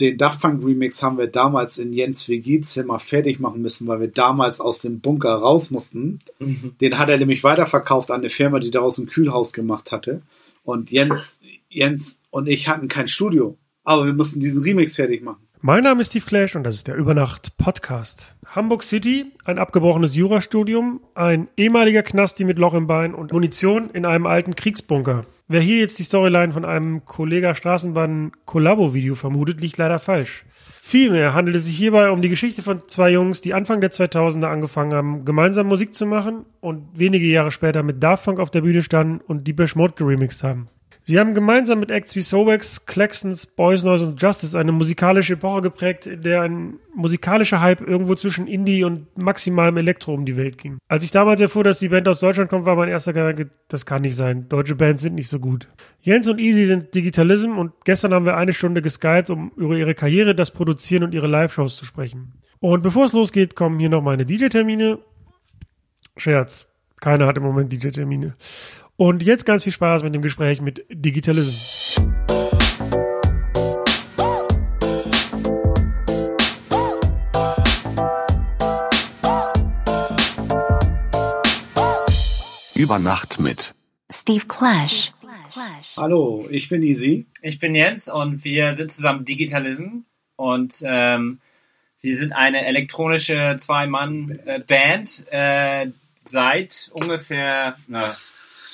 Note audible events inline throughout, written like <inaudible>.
den Daft Punk Remix haben wir damals in Jens WG-Zimmer fertig machen müssen, weil wir damals aus dem Bunker raus mussten. Mhm. Den hat er nämlich weiterverkauft an eine Firma, die daraus ein Kühlhaus gemacht hatte. Und Jens, Jens und ich hatten kein Studio. Aber wir mussten diesen Remix fertig machen. Mein Name ist Steve Clash und das ist der Übernacht Podcast. Hamburg City, ein abgebrochenes Jurastudium, ein ehemaliger Knasti mit Loch im Bein und Munition in einem alten Kriegsbunker. Wer hier jetzt die Storyline von einem Kollega Straßenbahn Kollabo-Video vermutet, liegt leider falsch. Vielmehr handelt es sich hierbei um die Geschichte von zwei Jungs, die Anfang der 2000er angefangen haben, gemeinsam Musik zu machen und wenige Jahre später mit Daft Punk auf der Bühne standen und Deepesh Mode geremixed haben. Sie haben gemeinsam mit Acts wie Sobex, Claxons, Boys Noise und Justice eine musikalische Epoche geprägt, in der ein musikalischer Hype irgendwo zwischen Indie und maximalem Elektro um die Welt ging. Als ich damals erfuhr, dass die Band aus Deutschland kommt, war mein erster Gedanke, das kann nicht sein. Deutsche Bands sind nicht so gut. Jens und Easy sind Digitalism und gestern haben wir eine Stunde geskypt, um über ihre Karriere, das Produzieren und ihre Live-Shows zu sprechen. Und bevor es losgeht, kommen hier noch meine DJ-Termine. Scherz. Keiner hat im Moment DJ-Termine. Und jetzt ganz viel Spaß mit dem Gespräch mit Digitalism. Über Nacht mit Steve Clash. Hallo, ich bin Easy. Ich bin Jens und wir sind zusammen Digitalism und ähm, wir sind eine elektronische Zwei-Mann-Band, äh, seit ungefähr na,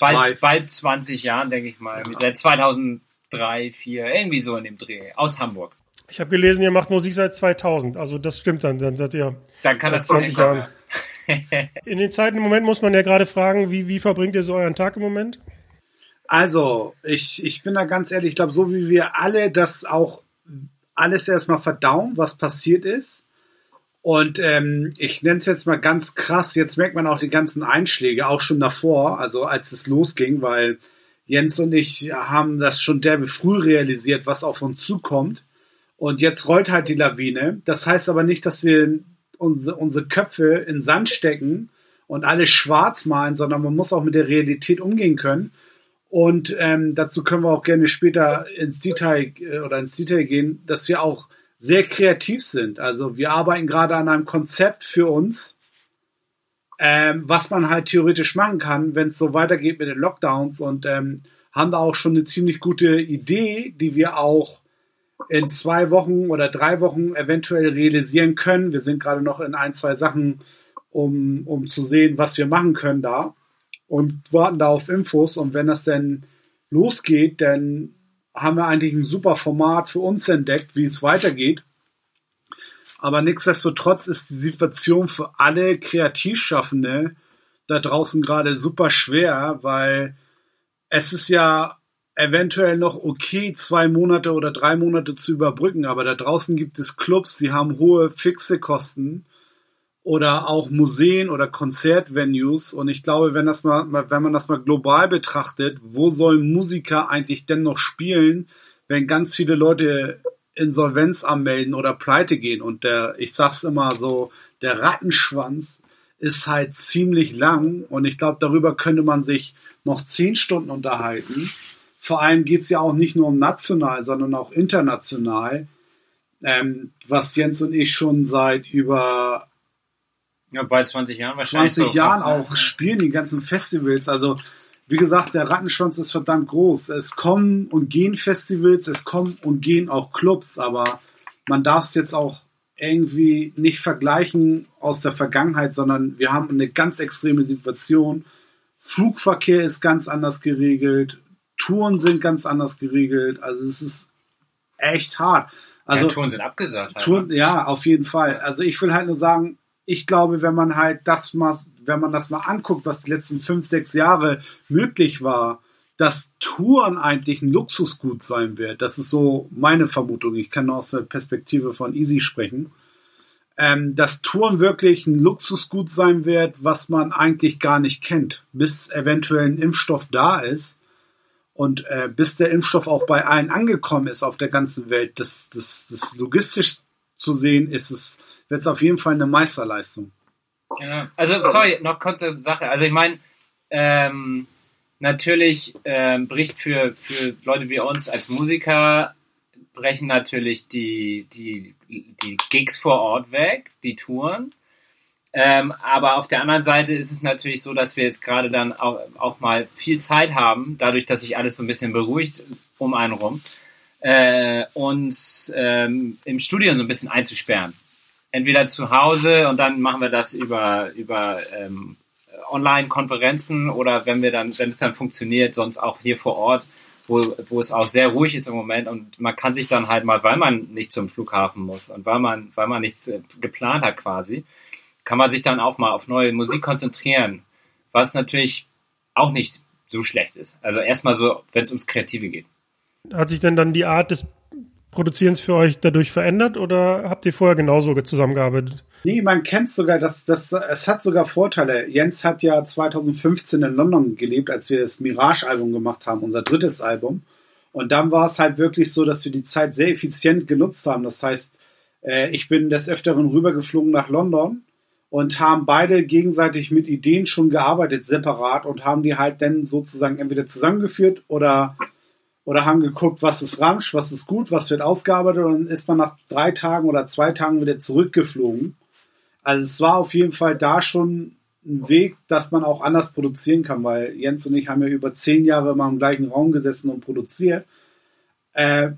bald, bald 20 Jahren, denke ich mal. Ja. Seit 2003, 2004, irgendwie so in dem Dreh. Aus Hamburg. Ich habe gelesen, ihr macht Musik seit 2000. Also das stimmt dann. Dann seid ihr dann kann das 20 Jahre. in den Zeiten im Moment muss man ja gerade fragen, wie, wie verbringt ihr so euren Tag im Moment? Also, ich, ich bin da ganz ehrlich, ich glaube, so wie wir alle das auch alles erstmal verdauen, was passiert ist, und ähm, ich nenne es jetzt mal ganz krass, jetzt merkt man auch die ganzen Einschläge, auch schon davor, also als es losging, weil Jens und ich haben das schon derbe früh realisiert, was auf uns zukommt. Und jetzt rollt halt die Lawine. Das heißt aber nicht, dass wir unsere, unsere Köpfe in Sand stecken und alles schwarz malen, sondern man muss auch mit der Realität umgehen können. Und ähm, dazu können wir auch gerne später ins Detail äh, oder ins Detail gehen, dass wir auch sehr kreativ sind. Also wir arbeiten gerade an einem Konzept für uns, ähm, was man halt theoretisch machen kann, wenn es so weitergeht mit den Lockdowns und ähm, haben da auch schon eine ziemlich gute Idee, die wir auch in zwei Wochen oder drei Wochen eventuell realisieren können. Wir sind gerade noch in ein, zwei Sachen, um, um zu sehen, was wir machen können da und warten da auf Infos. Und wenn das denn losgeht, dann haben wir eigentlich ein super Format für uns entdeckt, wie es weitergeht. Aber nichtsdestotrotz ist die Situation für alle Kreativschaffende da draußen gerade super schwer, weil es ist ja eventuell noch okay, zwei Monate oder drei Monate zu überbrücken, aber da draußen gibt es Clubs, die haben hohe fixe Kosten oder auch Museen oder Konzertvenues. Und ich glaube, wenn das mal, wenn man das mal global betrachtet, wo sollen Musiker eigentlich denn noch spielen, wenn ganz viele Leute Insolvenz anmelden oder pleite gehen? Und der, ich sag's immer so, der Rattenschwanz ist halt ziemlich lang und ich glaube, darüber könnte man sich noch zehn Stunden unterhalten. Vor allem geht's ja auch nicht nur um national, sondern auch international, ähm, was Jens und ich schon seit über ja, bald 20 Jahren wahrscheinlich. 20 Jahren auch ja. spielen die ganzen Festivals. Also, wie gesagt, der Rattenschwanz ist verdammt groß. Es kommen und gehen Festivals, es kommen und gehen auch Clubs, aber man darf es jetzt auch irgendwie nicht vergleichen aus der Vergangenheit, sondern wir haben eine ganz extreme Situation. Flugverkehr ist ganz anders geregelt, Touren sind ganz anders geregelt. Also es ist echt hart. Also ja, Touren sind abgesagt. Halt, Touren, ne? ja, auf jeden Fall. Also ich will halt nur sagen, ich glaube, wenn man halt das mal, wenn man das mal anguckt, was die letzten fünf, sechs Jahre möglich war, dass Touren eigentlich ein Luxusgut sein wird. Das ist so meine Vermutung. Ich kann aus der Perspektive von Easy sprechen. Ähm, dass Touren wirklich ein Luxusgut sein wird, was man eigentlich gar nicht kennt, bis eventuell ein Impfstoff da ist und äh, bis der Impfstoff auch bei allen angekommen ist auf der ganzen Welt. Das, das, das logistisch zu sehen, ist es wird es auf jeden Fall eine Meisterleistung. Ja, also sorry, noch kurze Sache. Also ich meine, ähm, natürlich ähm, bricht für, für Leute wie uns als Musiker brechen natürlich die, die, die Gigs vor Ort weg, die Touren. Ähm, aber auf der anderen Seite ist es natürlich so, dass wir jetzt gerade dann auch, auch mal viel Zeit haben, dadurch, dass sich alles so ein bisschen beruhigt um einen rum, äh, uns ähm, im Studio so ein bisschen einzusperren. Entweder zu Hause und dann machen wir das über, über ähm, Online-Konferenzen oder wenn wir dann, wenn es dann funktioniert, sonst auch hier vor Ort, wo, wo es auch sehr ruhig ist im Moment und man kann sich dann halt mal, weil man nicht zum Flughafen muss und weil man, weil man nichts äh, geplant hat quasi, kann man sich dann auch mal auf neue Musik konzentrieren, was natürlich auch nicht so schlecht ist. Also erstmal so, wenn es ums Kreative geht. Hat sich denn dann die Art des Produzierens für euch dadurch verändert oder habt ihr vorher genauso zusammengearbeitet? Nee, man kennt sogar, dass das, es hat sogar Vorteile. Jens hat ja 2015 in London gelebt, als wir das Mirage-Album gemacht haben, unser drittes Album. Und dann war es halt wirklich so, dass wir die Zeit sehr effizient genutzt haben. Das heißt, äh, ich bin des Öfteren rübergeflogen nach London und haben beide gegenseitig mit Ideen schon gearbeitet, separat und haben die halt dann sozusagen entweder zusammengeführt oder oder haben geguckt, was ist Ramsch, was ist gut, was wird ausgearbeitet und dann ist man nach drei Tagen oder zwei Tagen wieder zurückgeflogen. Also es war auf jeden Fall da schon ein Weg, dass man auch anders produzieren kann, weil Jens und ich haben ja über zehn Jahre mal im gleichen Raum gesessen und produziert. Äh,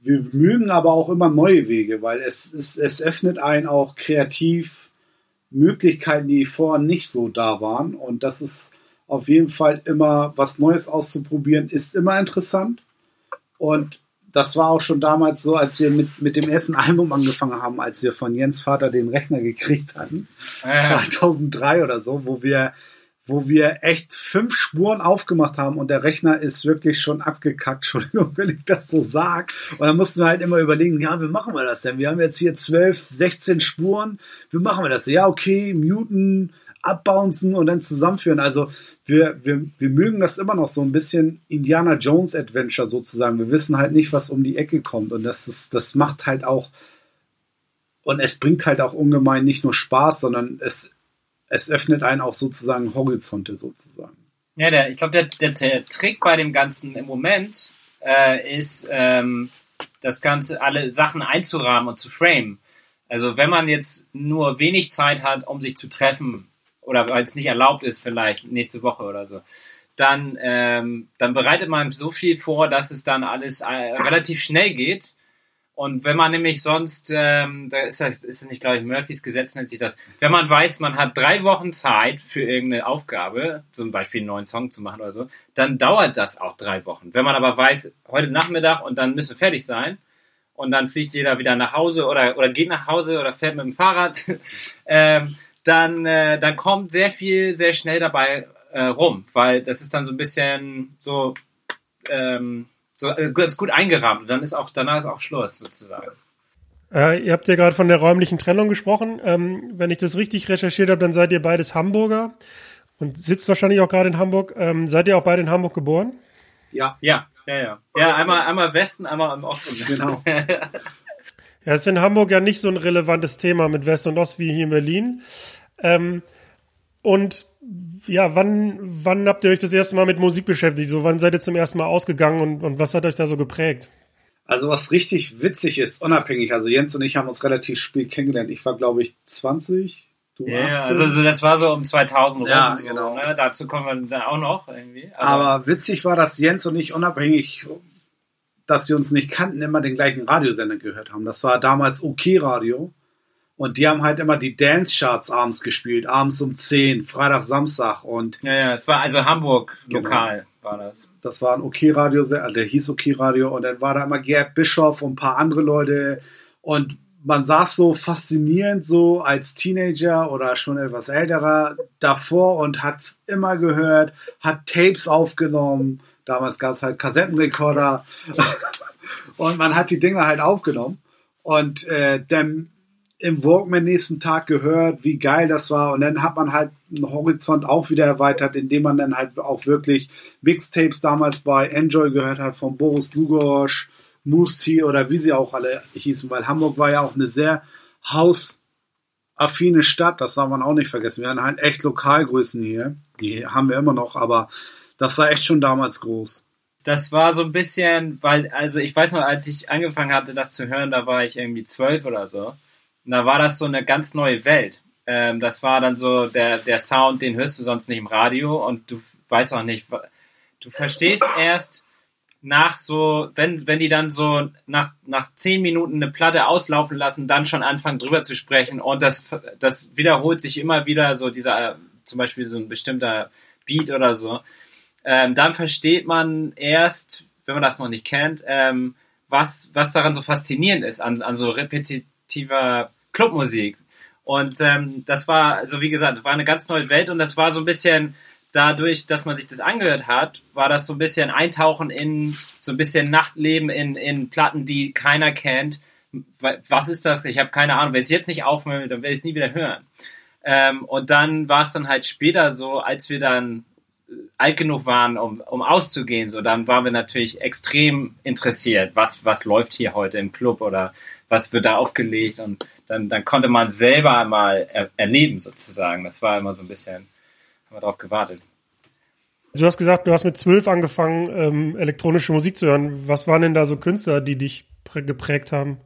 wir mögen aber auch immer neue Wege, weil es, es, es öffnet einen auch kreativ Möglichkeiten, die vorher nicht so da waren. Und das ist auf jeden Fall immer was Neues auszuprobieren, ist immer interessant. Und das war auch schon damals so, als wir mit, mit dem ersten <laughs> Album angefangen haben, als wir von Jens Vater den Rechner gekriegt hatten. Ja. 2003 oder so, wo wir, wo wir echt fünf Spuren aufgemacht haben und der Rechner ist wirklich schon abgekackt, <laughs> Entschuldigung, wenn ich das so sag. Und dann mussten wir halt immer überlegen, ja, wie machen wir das denn? Wir haben jetzt hier zwölf, 16 Spuren, wie machen wir das? Ja, okay, muten, abbouncen und dann zusammenführen. Also wir, wir, wir mögen das immer noch so ein bisschen Indiana Jones Adventure sozusagen. Wir wissen halt nicht, was um die Ecke kommt. Und das ist, das macht halt auch, und es bringt halt auch ungemein nicht nur Spaß, sondern es, es öffnet einen auch sozusagen Horizonte sozusagen. Ja, der, ich glaube, der, der, der Trick bei dem Ganzen im Moment äh, ist, ähm, das Ganze, alle Sachen einzurahmen und zu framen. Also wenn man jetzt nur wenig Zeit hat, um sich zu treffen, oder weil es nicht erlaubt ist, vielleicht nächste Woche oder so, dann, ähm, dann bereitet man so viel vor, dass es dann alles äh, relativ schnell geht. Und wenn man nämlich sonst, ähm, da ist, ist es nicht, glaube ich, Murphys Gesetz nennt sich das, wenn man weiß, man hat drei Wochen Zeit für irgendeine Aufgabe, zum Beispiel einen neuen Song zu machen oder so, dann dauert das auch drei Wochen. Wenn man aber weiß, heute Nachmittag und dann müssen wir fertig sein, und dann fliegt jeder wieder nach Hause oder, oder geht nach Hause oder fährt mit dem Fahrrad, <laughs> ähm, dann, äh, dann kommt sehr viel sehr schnell dabei äh, rum, weil das ist dann so ein bisschen so, ähm, so äh, ist gut eingerahmt. Dann ist auch danach ist auch Schluss sozusagen. Äh, ihr habt ja gerade von der räumlichen Trennung gesprochen. Ähm, wenn ich das richtig recherchiert habe, dann seid ihr beides Hamburger und sitzt wahrscheinlich auch gerade in Hamburg. Ähm, seid ihr auch beide in Hamburg geboren? Ja. Ja, ja, ja. Ja, einmal, einmal Westen, einmal im Osten. Genau. <laughs> Ja, ist in Hamburg ja nicht so ein relevantes Thema mit West und Ost wie hier in Berlin. Ähm, und ja, wann, wann habt ihr euch das erste Mal mit Musik beschäftigt? So, wann seid ihr zum ersten Mal ausgegangen und, und was hat euch da so geprägt? Also was richtig witzig ist, unabhängig, also Jens und ich haben uns relativ spät kennengelernt. Ich war, glaube ich, 20, du ja, 18. Also, das war so um 2000 ja, rum. Genau. So, ne? Dazu kommen wir dann auch noch irgendwie. Aber, Aber witzig war, dass Jens und ich unabhängig dass wir uns nicht kannten, immer den gleichen Radiosender gehört haben. Das war damals OK Radio. Und die haben halt immer die Dance-Charts abends gespielt, abends um 10, Freitag, Samstag und. Ja, ja, es war also Hamburg genau. lokal war das. Das war ein OK-Radio, der hieß OK-Radio und dann war da immer Gerd Bischof und ein paar andere Leute und man saß so faszinierend so als Teenager oder schon etwas älterer davor und hat's immer gehört, hat Tapes aufgenommen, Damals gab es halt Kassettenrekorder. <laughs> Und man hat die Dinge halt aufgenommen und äh, dann im Walkman nächsten Tag gehört, wie geil das war. Und dann hat man halt einen Horizont auch wieder erweitert, indem man dann halt auch wirklich Mixtapes damals bei Enjoy gehört hat von Boris Lugosch, Moose oder wie sie auch alle hießen, weil Hamburg war ja auch eine sehr hausaffine Stadt, das darf man auch nicht vergessen. Wir hatten halt echt Lokalgrößen hier, die haben wir immer noch, aber das war echt schon damals groß. das war so ein bisschen, weil, also ich weiß noch, als ich angefangen hatte, das zu hören, da war ich irgendwie zwölf oder so. Und da war das so eine ganz neue Welt. Ähm, das war dann so der, der Sound, den hörst du sonst nicht im Radio und du weißt auch nicht, du verstehst erst nach so, wenn, wenn die dann so nach, nach zehn Minuten eine Platte auslaufen lassen, dann schon anfangen drüber zu sprechen und das, das wiederholt sich immer wieder so dieser, zum Beispiel so ein bestimmter Beat oder so ähm, dann versteht man erst, wenn man das noch nicht kennt, ähm, was, was daran so faszinierend ist, an, an so repetitiver Clubmusik. Und ähm, das war, also wie gesagt, war eine ganz neue Welt und das war so ein bisschen dadurch, dass man sich das angehört hat, war das so ein bisschen Eintauchen in so ein bisschen Nachtleben in, in Platten, die keiner kennt. Was ist das? Ich habe keine Ahnung. Wenn es jetzt nicht aufhöre, dann werde ich es nie wieder hören. Ähm, und dann war es dann halt später so, als wir dann alt genug waren, um, um auszugehen, so dann waren wir natürlich extrem interessiert, was, was läuft hier heute im Club oder was wird da aufgelegt und dann, dann konnte man selber mal er, erleben sozusagen. Das war immer so ein bisschen, haben wir darauf gewartet. Du hast gesagt, du hast mit zwölf angefangen, ähm, elektronische Musik zu hören. Was waren denn da so Künstler, die dich geprägt haben?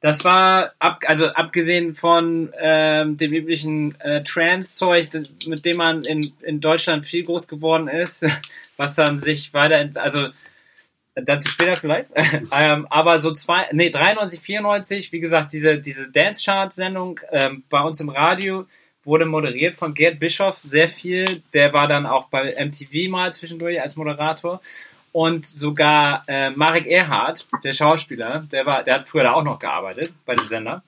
Das war, ab, also abgesehen von ähm, dem üblichen äh, Trans-Zeug, mit dem man in, in Deutschland viel groß geworden ist, <laughs> was dann sich weiter, also dazu später vielleicht, <laughs> ähm, aber so zwei, nee, 93, 94, wie gesagt, diese, diese Dance-Chart-Sendung ähm, bei uns im Radio wurde moderiert von Gerd Bischoff sehr viel, der war dann auch bei MTV mal zwischendurch als Moderator und sogar äh, Marek Erhardt, der Schauspieler, der war, der hat früher da auch noch gearbeitet bei dem Sender.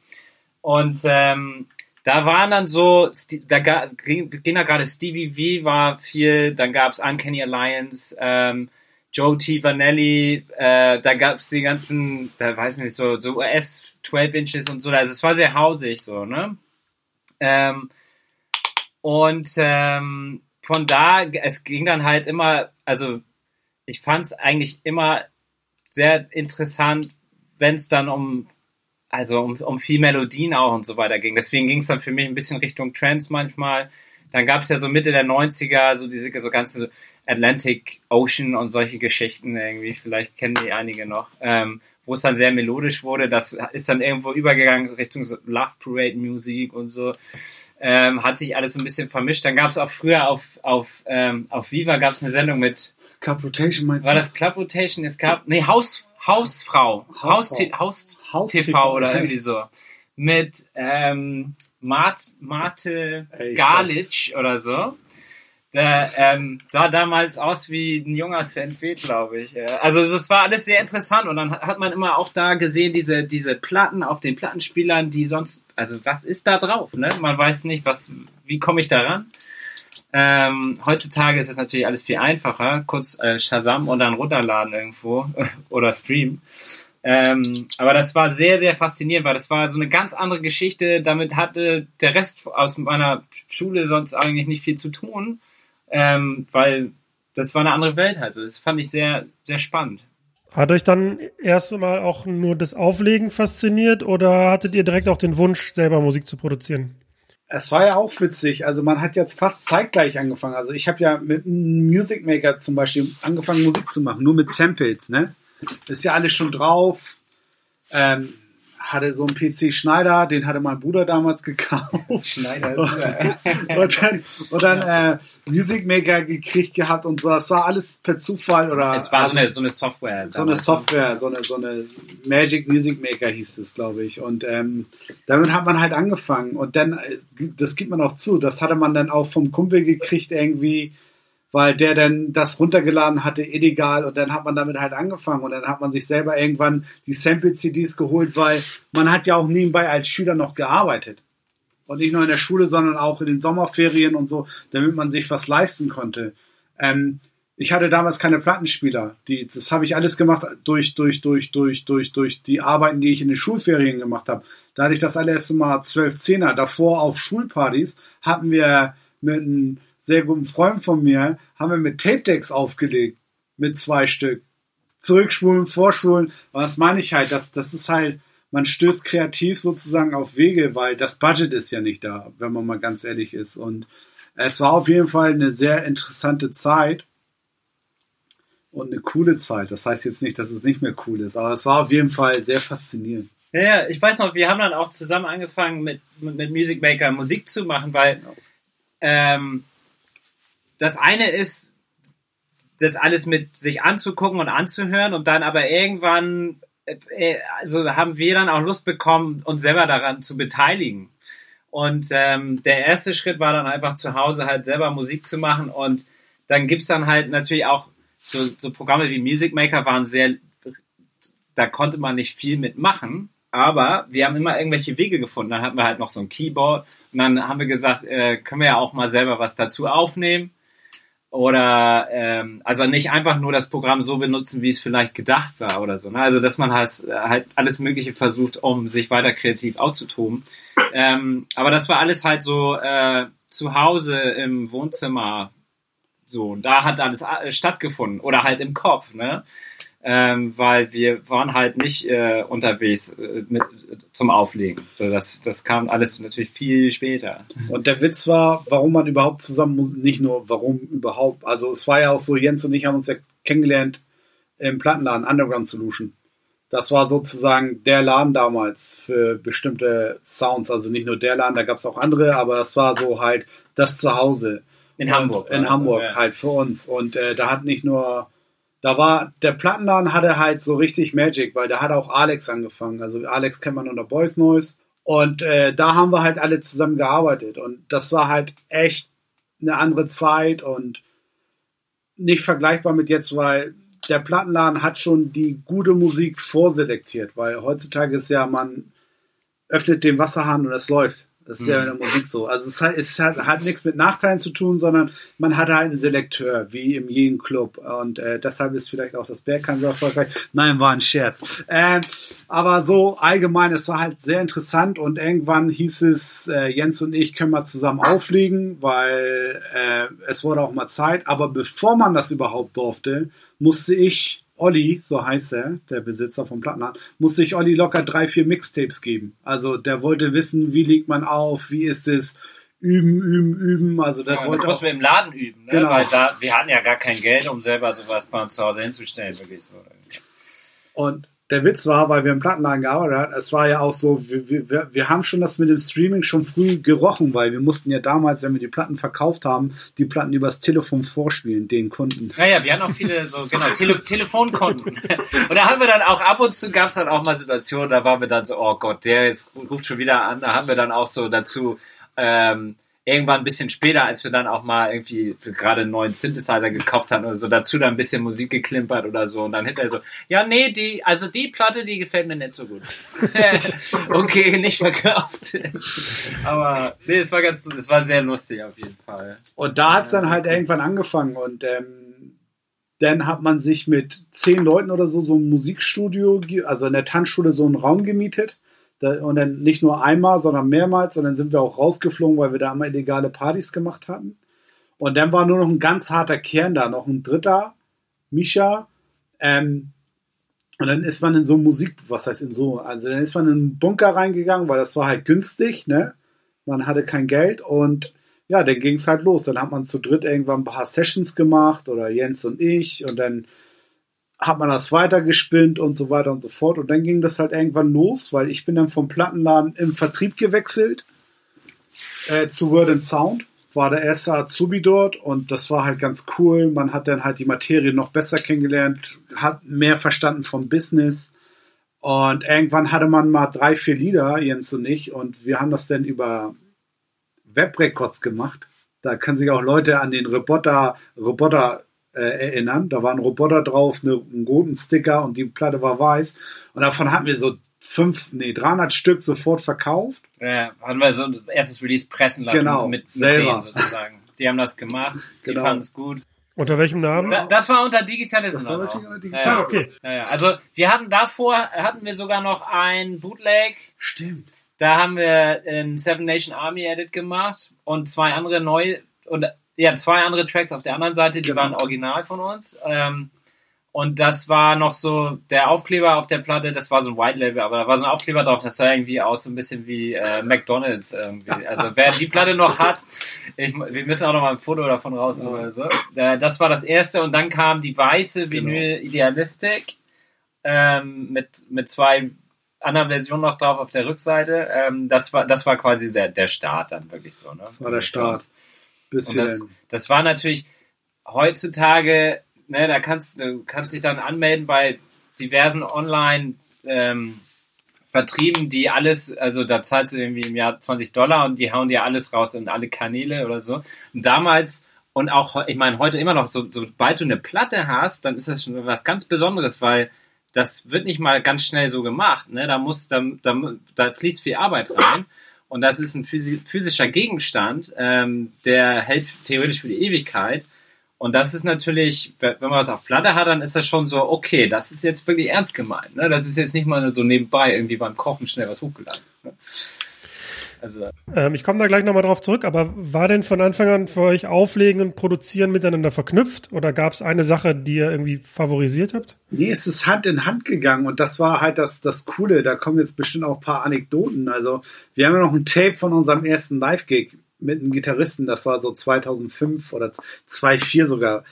Und ähm, da waren dann so, da ging, da gerade Stevie V war viel, dann gab's Uncanny Alliance, ähm, Joe T. Vanelli, äh, da gab's die ganzen, da weiß ich nicht, so, so US 12 Inches und so, also es war sehr hausig so, ne? Ähm, und ähm, von da, es ging dann halt immer, also ich fand es eigentlich immer sehr interessant, wenn es dann um also um, um viel Melodien auch und so weiter ging. Deswegen ging es dann für mich ein bisschen Richtung Trance manchmal. Dann gab es ja so Mitte der 90er so diese so ganze Atlantic Ocean und solche Geschichten irgendwie, vielleicht kennen die einige noch, ähm, wo es dann sehr melodisch wurde. Das ist dann irgendwo übergegangen Richtung so Love Parade Musik und so. Ähm, hat sich alles ein bisschen vermischt. Dann gab es auch früher auf, auf, ähm, auf Viva gab es eine Sendung mit Club Rotation meinst War das Club Rotation? Es gab, nee, Haus, Hausfrau. Haus, Haus, Haus TV oder irgendwie so. Mit, ähm, Mart, Marte Ey, Galic oder so. Der ähm, sah damals aus wie ein junger Sven glaube ich. Also es war alles sehr interessant und dann hat man immer auch da gesehen, diese, diese Platten auf den Plattenspielern, die sonst, also was ist da drauf? Ne? Man weiß nicht, was, wie komme ich da ran? Ähm, heutzutage ist es natürlich alles viel einfacher. Kurz äh, Shazam und dann runterladen irgendwo <laughs> oder streamen. Ähm, aber das war sehr, sehr faszinierend, weil das war so eine ganz andere Geschichte. Damit hatte der Rest aus meiner Schule sonst eigentlich nicht viel zu tun, ähm, weil das war eine andere Welt. Also das fand ich sehr, sehr spannend. Hat euch dann erst einmal auch nur das Auflegen fasziniert oder hattet ihr direkt auch den Wunsch, selber Musik zu produzieren? Es war ja auch witzig. Also man hat jetzt fast zeitgleich angefangen. Also ich habe ja mit einem Music Maker zum Beispiel angefangen Musik zu machen, nur mit Samples. Ne, ist ja alles schon drauf. Ähm, hatte so einen PC Schneider, den hatte mein Bruder damals gekauft. Schneider ist <laughs> und dann, und dann ja. äh, Music Maker gekriegt gehabt und so. Das war alles per Zufall oder. Es war also, so, eine, so eine Software. So eine Software, so eine, so eine Magic Music Maker hieß es, glaube ich. Und ähm, damit hat man halt angefangen. Und dann, äh, das gibt man auch zu, das hatte man dann auch vom Kumpel gekriegt irgendwie weil der dann das runtergeladen hatte, illegal, und dann hat man damit halt angefangen und dann hat man sich selber irgendwann die Sample-CDs geholt, weil man hat ja auch nebenbei als Schüler noch gearbeitet. Und nicht nur in der Schule, sondern auch in den Sommerferien und so, damit man sich was leisten konnte. Ähm, ich hatte damals keine Plattenspieler. Die, das habe ich alles gemacht durch, durch, durch, durch, durch, durch die Arbeiten, die ich in den Schulferien gemacht habe. Da hatte ich das allererste Mal 12 Zehner. Davor auf Schulpartys hatten wir mit einem sehr guten Freund von mir, haben wir mit Tape Decks aufgelegt. Mit zwei Stück. Zurückspulen, vorspulen. Was meine ich halt? Das, das ist halt, man stößt kreativ sozusagen auf Wege, weil das Budget ist ja nicht da, wenn man mal ganz ehrlich ist. Und es war auf jeden Fall eine sehr interessante Zeit. und eine coole Zeit. Das heißt jetzt nicht, dass es nicht mehr cool ist, aber es war auf jeden Fall sehr faszinierend. Ja, ja, ich weiß noch, wir haben dann auch zusammen angefangen mit, mit, mit Music Maker Musik zu machen, weil ähm, das eine ist, das alles mit sich anzugucken und anzuhören und dann aber irgendwann, äh, also haben wir dann auch Lust bekommen, uns selber daran zu beteiligen. Und ähm, der erste Schritt war dann einfach zu Hause halt selber Musik zu machen und dann gibt's dann halt natürlich auch so, so Programme wie Music Maker waren sehr, da konnte man nicht viel mitmachen, aber wir haben immer irgendwelche Wege gefunden. Dann hatten wir halt noch so ein Keyboard und dann haben wir gesagt, äh, können wir ja auch mal selber was dazu aufnehmen. Oder ähm, also nicht einfach nur das Programm so benutzen, wie es vielleicht gedacht war oder so. Ne? Also dass man halt, halt alles Mögliche versucht, um sich weiter kreativ auszutoben. Ähm, aber das war alles halt so äh, zu Hause im Wohnzimmer so. Und da hat alles äh, stattgefunden. Oder halt im Kopf, ne? Ähm, weil wir waren halt nicht äh, unterwegs äh, mit, zum Auflegen. So, das, das kam alles natürlich viel später. Und der Witz war, warum man überhaupt zusammen muss, nicht nur warum überhaupt. Also es war ja auch so, Jens und ich haben uns ja kennengelernt im Plattenladen Underground Solution. Das war sozusagen der Laden damals für bestimmte Sounds. Also nicht nur der Laden, da gab es auch andere, aber das war so halt das Zuhause. In Hamburg. In also, Hamburg ja. halt für uns. Und äh, da hat nicht nur, da war, der Plattenladen hatte halt so richtig Magic, weil da hat auch Alex angefangen. Also Alex kennt man unter Boys Noise. Und äh, da haben wir halt alle zusammen gearbeitet. Und das war halt echt eine andere Zeit und nicht vergleichbar mit jetzt, weil der Plattenladen hat schon die gute Musik vorselektiert, weil heutzutage ist ja, man öffnet den Wasserhahn und es läuft. Das ist ja in der Musik so. Also es hat, es hat, hat nichts mit Nachteilen zu tun, sondern man hat halt einen Selekteur, wie in jedem Club. Und äh, deshalb ist vielleicht auch das Bergheim so erfolgreich. Nein, war ein Scherz. Ähm, aber so allgemein, es war halt sehr interessant und irgendwann hieß es, äh, Jens und ich können mal zusammen auflegen, weil äh, es wurde auch mal Zeit. Aber bevor man das überhaupt durfte, musste ich Olli, so heißt er, der Besitzer vom Plattenladen, musste ich Olli locker drei, vier Mixtapes geben. Also der wollte wissen, wie legt man auf, wie ist es, üben, üben, üben. Also Ja, das mussten wir im Laden üben, ne? Genau. weil da, wir hatten ja gar kein Geld, um selber sowas bei uns zu Hause hinzustellen. Wirklich so. und der Witz war, weil wir im Plattenladen gearbeitet haben, es war ja auch so, wir, wir, wir haben schon das mit dem Streaming schon früh gerochen, weil wir mussten ja damals, wenn wir die Platten verkauft haben, die Platten übers Telefon vorspielen, den Kunden. Ja, ja, wir hatten auch viele so, genau, Tele Telefonkonten. Und da haben wir dann auch ab und zu gab es dann auch mal Situationen, da waren wir dann so, oh Gott, der jetzt ruft schon wieder an. Da haben wir dann auch so dazu ähm, irgendwann ein bisschen später, als wir dann auch mal irgendwie gerade einen neuen Synthesizer gekauft hatten oder so, dazu dann ein bisschen Musik geklimpert oder so und dann hinterher so, ja, nee, die, also die Platte, die gefällt mir nicht so gut. <laughs> <laughs> okay, nicht verkauft. Aber nee, es war ganz, es war sehr lustig auf jeden Fall. Und da hat's dann halt irgendwann angefangen und ähm, dann hat man sich mit zehn Leuten oder so so ein Musikstudio, also in der Tanzschule so einen Raum gemietet. Und dann nicht nur einmal, sondern mehrmals. Und dann sind wir auch rausgeflogen, weil wir da immer illegale Partys gemacht hatten. Und dann war nur noch ein ganz harter Kern da, noch ein dritter, Misha. Ähm, und dann ist man in so Musik, was heißt in so, also dann ist man in einen Bunker reingegangen, weil das war halt günstig, ne? Man hatte kein Geld und ja, dann ging es halt los. Dann hat man zu dritt irgendwann ein paar Sessions gemacht oder Jens und ich und dann hat man das weitergespinnt und so weiter und so fort. Und dann ging das halt irgendwann los, weil ich bin dann vom Plattenladen im Vertrieb gewechselt äh, zu Word and Sound. War der erste Azubi dort und das war halt ganz cool. Man hat dann halt die Materie noch besser kennengelernt, hat mehr verstanden vom Business. Und irgendwann hatte man mal drei, vier Lieder, Jens und ich, und wir haben das dann über Webrecords gemacht. Da können sich auch Leute an den Roboter, Roboter äh, erinnern. Da war ein Roboter drauf, eine, ein roten Sticker und die Platte war weiß. Und davon hatten wir so fünf, nee, 300 Stück sofort verkauft. Ja, haben wir so ein erstes Release pressen lassen Genau, mit, mit selber. denen sozusagen. Die haben das gemacht, die Genau. fanden es gut. Unter welchem Namen? Da, das war unter Digitalism. Das war unter. Digital- Ja, Ah, okay. Ja, ja. Also wir hatten davor, hatten wir sogar noch ein Bootleg, Stimmt. da haben wir ein Seven Nation Army Edit gemacht und zwei andere neu und ja, zwei andere Tracks auf der anderen Seite, die Genau. waren original von uns. Ähm, Und das war noch so, der Aufkleber auf der Platte, das war so ein White Label, aber da war so ein Aufkleber drauf, das sah irgendwie aus, so ein bisschen wie äh, McDonalds irgendwie. Also wer die Platte noch hat, ich, wir müssen auch noch mal ein Foto davon raus oder so. Äh, das war das erste und dann kam die weiße Vinyl Idealistic ähm, mit, mit zwei anderen Versionen noch drauf auf der Rückseite. Ähm, das war, das war quasi der, der Start dann wirklich so. Ne? Das war der Start. Und das, das war natürlich heutzutage ne, da kannst du kannst dich dann anmelden bei diversen Online ähm, Vertrieben, die alles, also da zahlst du irgendwie im Jahr 20 Dollar und die hauen dir alles raus in alle Kanäle oder so. Und damals und auch, ich meine, heute immer noch, so, sobald du eine Platte hast, dann ist das schon was ganz Besonderes, weil das wird nicht mal ganz schnell so gemacht. Ne? Da muss, da, da, da fließt viel Arbeit rein. Und das ist ein physischer Gegenstand, ähm, der hält theoretisch für die Ewigkeit. Und das ist natürlich, wenn man das auf Platte hat, dann ist das schon so, okay, das ist jetzt wirklich ernst gemeint. Ne? Das ist jetzt nicht mal so nebenbei irgendwie beim Kochen schnell was hochgeladen. Ne? Also, ähm, ich komme da gleich nochmal drauf zurück, aber war denn von Anfang an für euch Auflegen und Produzieren miteinander verknüpft oder gab es eine Sache, die ihr irgendwie favorisiert habt? Nee, es ist Hand in Hand gegangen und das war halt das, das Coole. Da kommen jetzt bestimmt auch ein paar Anekdoten. Also wir haben ja noch ein Tape von unserem ersten Live-Gig mit einem Gitarristen, das war so 2005 oder 2004 sogar.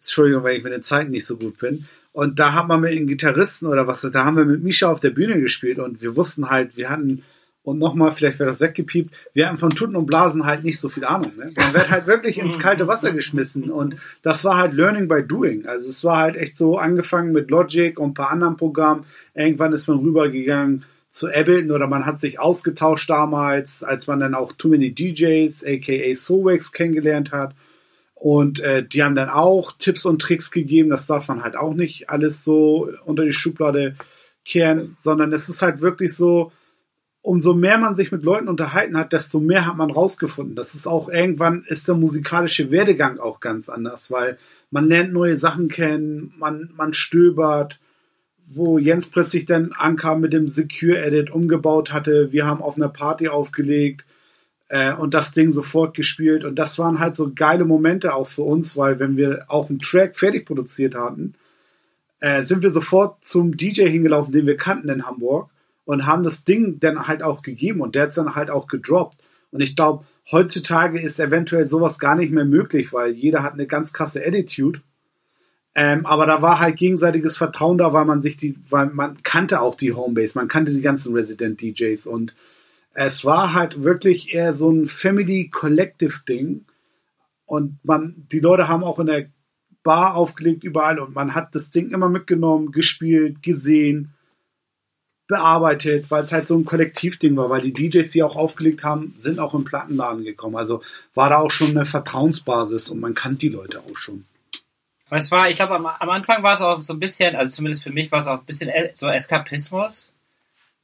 Entschuldigung, wenn ich mit den Zeiten nicht so gut bin. Und da haben wir mit den Gitarristen oder was, da haben wir mit Misha auf der Bühne gespielt und wir wussten halt, wir hatten, und nochmal, vielleicht wäre das weggepiept, wir hatten von Tuten und Blasen halt nicht so viel Ahnung. Ne? Man wird halt wirklich ins kalte Wasser geschmissen und das war halt Learning by Doing. Also es war halt echt so angefangen mit Logic und ein paar anderen Programmen. Irgendwann ist man rübergegangen zu Ableton oder man hat sich ausgetauscht damals, als man dann auch Too Many DJs, aka Sowex, kennengelernt hat. Und äh, die haben dann auch Tipps und Tricks gegeben. Das darf man halt auch nicht alles so unter die Schublade kehren, sondern es ist halt wirklich so, umso mehr man sich mit Leuten unterhalten hat, desto mehr hat man rausgefunden. Das ist auch irgendwann ist der musikalische Werdegang auch ganz anders, weil man lernt neue Sachen kennen, man, man stöbert, wo Jens plötzlich dann ankam mit dem Secure Edit umgebaut hatte. Wir haben auf einer Party aufgelegt äh, und das Ding sofort gespielt. Und das waren halt so geile Momente auch für uns, weil wenn wir auch einen Track fertig produziert hatten, äh, sind wir sofort zum DJ hingelaufen, den wir kannten in Hamburg und haben das Ding dann halt auch gegeben und der hat es dann halt auch gedroppt. Und ich glaube, heutzutage ist eventuell sowas gar nicht mehr möglich, weil jeder hat eine ganz krasse Attitude. Ähm, aber da war halt gegenseitiges Vertrauen da, weil man sich die, weil man kannte auch die Homebase, man kannte die ganzen Resident DJs und es war halt wirklich eher so ein Family Collective Ding. Und man, die Leute haben auch in der Bar aufgelegt überall und man hat das Ding immer mitgenommen, gespielt, gesehen, bearbeitet, weil es halt so ein Kollektivding war, weil die DJs, die auch aufgelegt haben, sind auch im Plattenladen gekommen. Also war da auch schon eine Vertrauensbasis und man kannte die Leute auch schon. Aber es war, ich glaube, am, am, Anfang war es auch so ein bisschen, also zumindest für mich war es auch ein bisschen so Eskapismus.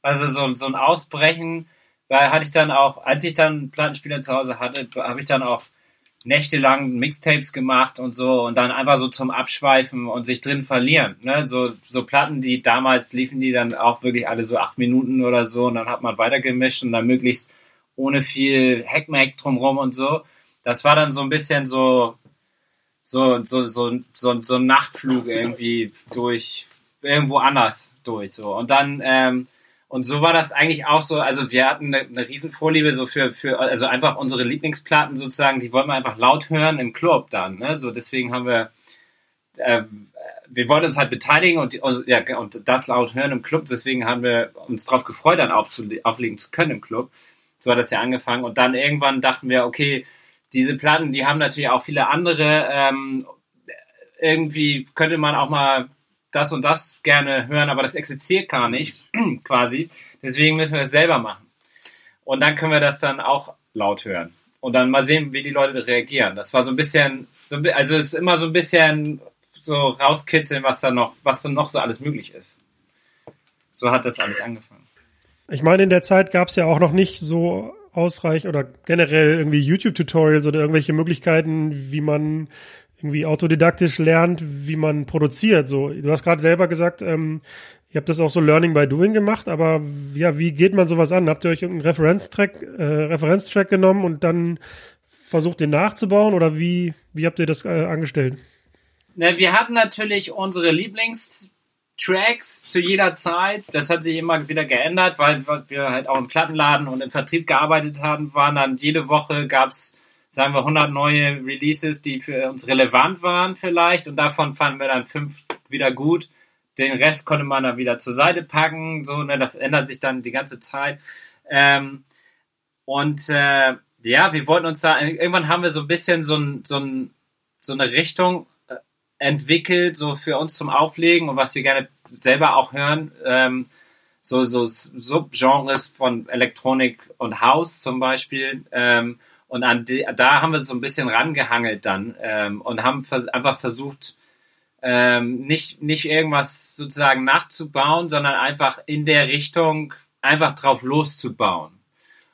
Also so, so ein Ausbrechen, weil hatte ich dann auch, als ich dann Plattenspieler zu Hause hatte, habe ich dann auch nächtelang Mixtapes gemacht und so und dann einfach so zum Abschweifen und sich drin verlieren. Ne? So, so Platten, die damals liefen, die dann auch wirklich alle so acht Minuten oder so und dann hat man weitergemischt und dann möglichst ohne viel Hackmack drumrum und so. Das war dann so ein bisschen so, so, so, so, so, so ein Nachtflug irgendwie durch, irgendwo anders durch, so. Und dann, ähm, und so war das eigentlich auch so, also wir hatten eine, eine riesen Vorliebe so für, für, also einfach unsere Lieblingsplatten sozusagen, die wollten wir einfach laut hören im Club dann, ne, so deswegen haben wir, äh, wir wollten uns halt beteiligen und, ja, und das laut hören im Club, deswegen haben wir uns darauf gefreut, dann auflegen zu können im Club. So hat das ja angefangen und dann irgendwann dachten wir, okay, diese Platten, die haben natürlich auch viele andere. Ähm, irgendwie könnte man auch mal das und das gerne hören, aber das existiert gar nicht, <clears throat> quasi. Deswegen müssen wir es selber machen. Und dann können wir das dann auch laut hören. Und dann mal sehen, wie die Leute reagieren. Das war so ein bisschen, so, also es ist immer so ein bisschen so rauskitzeln, was da noch, was da noch so alles möglich ist. So hat das alles angefangen. Ich meine, in der Zeit gab es ja auch noch nicht so ausreichend oder generell irgendwie YouTube-Tutorials oder irgendwelche Möglichkeiten, wie man irgendwie autodidaktisch lernt, wie man produziert. So, du hast gerade selber gesagt, ähm, ihr habt das auch so Learning by Doing gemacht, aber ja, wie geht man sowas an? Habt ihr euch irgendeinen Referenztrack, äh, Referenztrack genommen und dann versucht, den nachzubauen oder wie, wie habt ihr das äh, angestellt? Na, wir hatten natürlich unsere Lieblingstracks zu jeder Zeit. Das hat sich immer wieder geändert, weil wir halt auch im Plattenladen und im Vertrieb gearbeitet haben. Waren dann jede Woche gab's, sagen wir, 100 neue Releases, die für uns relevant waren vielleicht. Und davon fanden wir dann fünf wieder gut. Den Rest konnte man dann wieder zur Seite packen. So, ne, das ändert sich dann die ganze Zeit. Ähm, und äh, ja, wir wollten uns da, irgendwann haben wir so ein bisschen so, ein, so, ein, so eine Richtung äh, entwickelt, so für uns zum Auflegen und was wir gerne selber auch hören. Ähm, so, so Subgenres von Elektronik und House zum Beispiel. Ähm, und an die, da haben wir so ein bisschen rangehangelt dann ähm, und haben vers einfach versucht, ähm, nicht, nicht irgendwas sozusagen nachzubauen, sondern einfach in der Richtung einfach drauf loszubauen.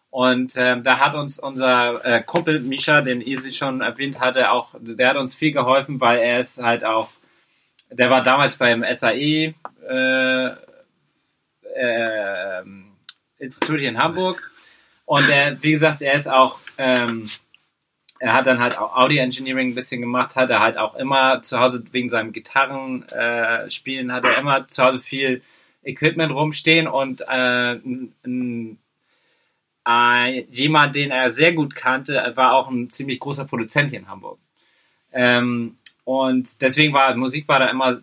Und ähm, da hat uns unser äh, Kumpel Misha, den Isi schon erwähnt hatte, auch, der hat uns viel geholfen, weil er ist halt auch, der war damals beim SAE äh, äh, Institut hier in Hamburg. Und er, wie gesagt, er ist auch, ähm, er hat dann halt auch Audio Engineering ein bisschen gemacht, hat er halt auch immer zu Hause wegen seinem Gitarrenspielen äh, hat er immer zu Hause viel Equipment rumstehen und äh, ein, äh, jemand, den er sehr gut kannte, war auch ein ziemlich großer Produzent hier in Hamburg. Ähm, und deswegen war Musik war da immer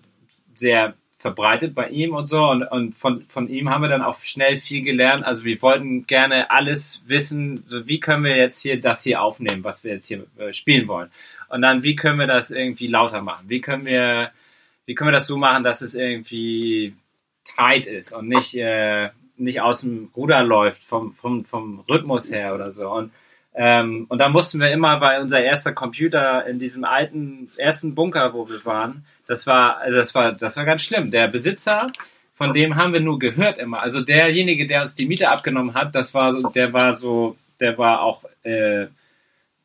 sehr verbreitet bei ihm und so. Und, und von, von ihm haben wir dann auch schnell viel gelernt. Also wir wollten gerne alles wissen, so wie können wir jetzt hier das hier aufnehmen, was wir jetzt hier äh, spielen wollen. Und dann, wie können wir das irgendwie lauter machen? Wie können wir, wie können wir das so machen, dass es irgendwie tight ist und nicht, äh, nicht aus dem Ruder läuft vom, vom, vom Rhythmus her oder so. Und, ähm, und da mussten wir immer, weil unser erster Computer in diesem alten ersten Bunker, wo wir waren, das war, also das war, das war ganz schlimm. Der Besitzer, von dem haben wir nur gehört immer. Also derjenige, der uns die Miete abgenommen hat, das war so, der war so, der war auch, äh,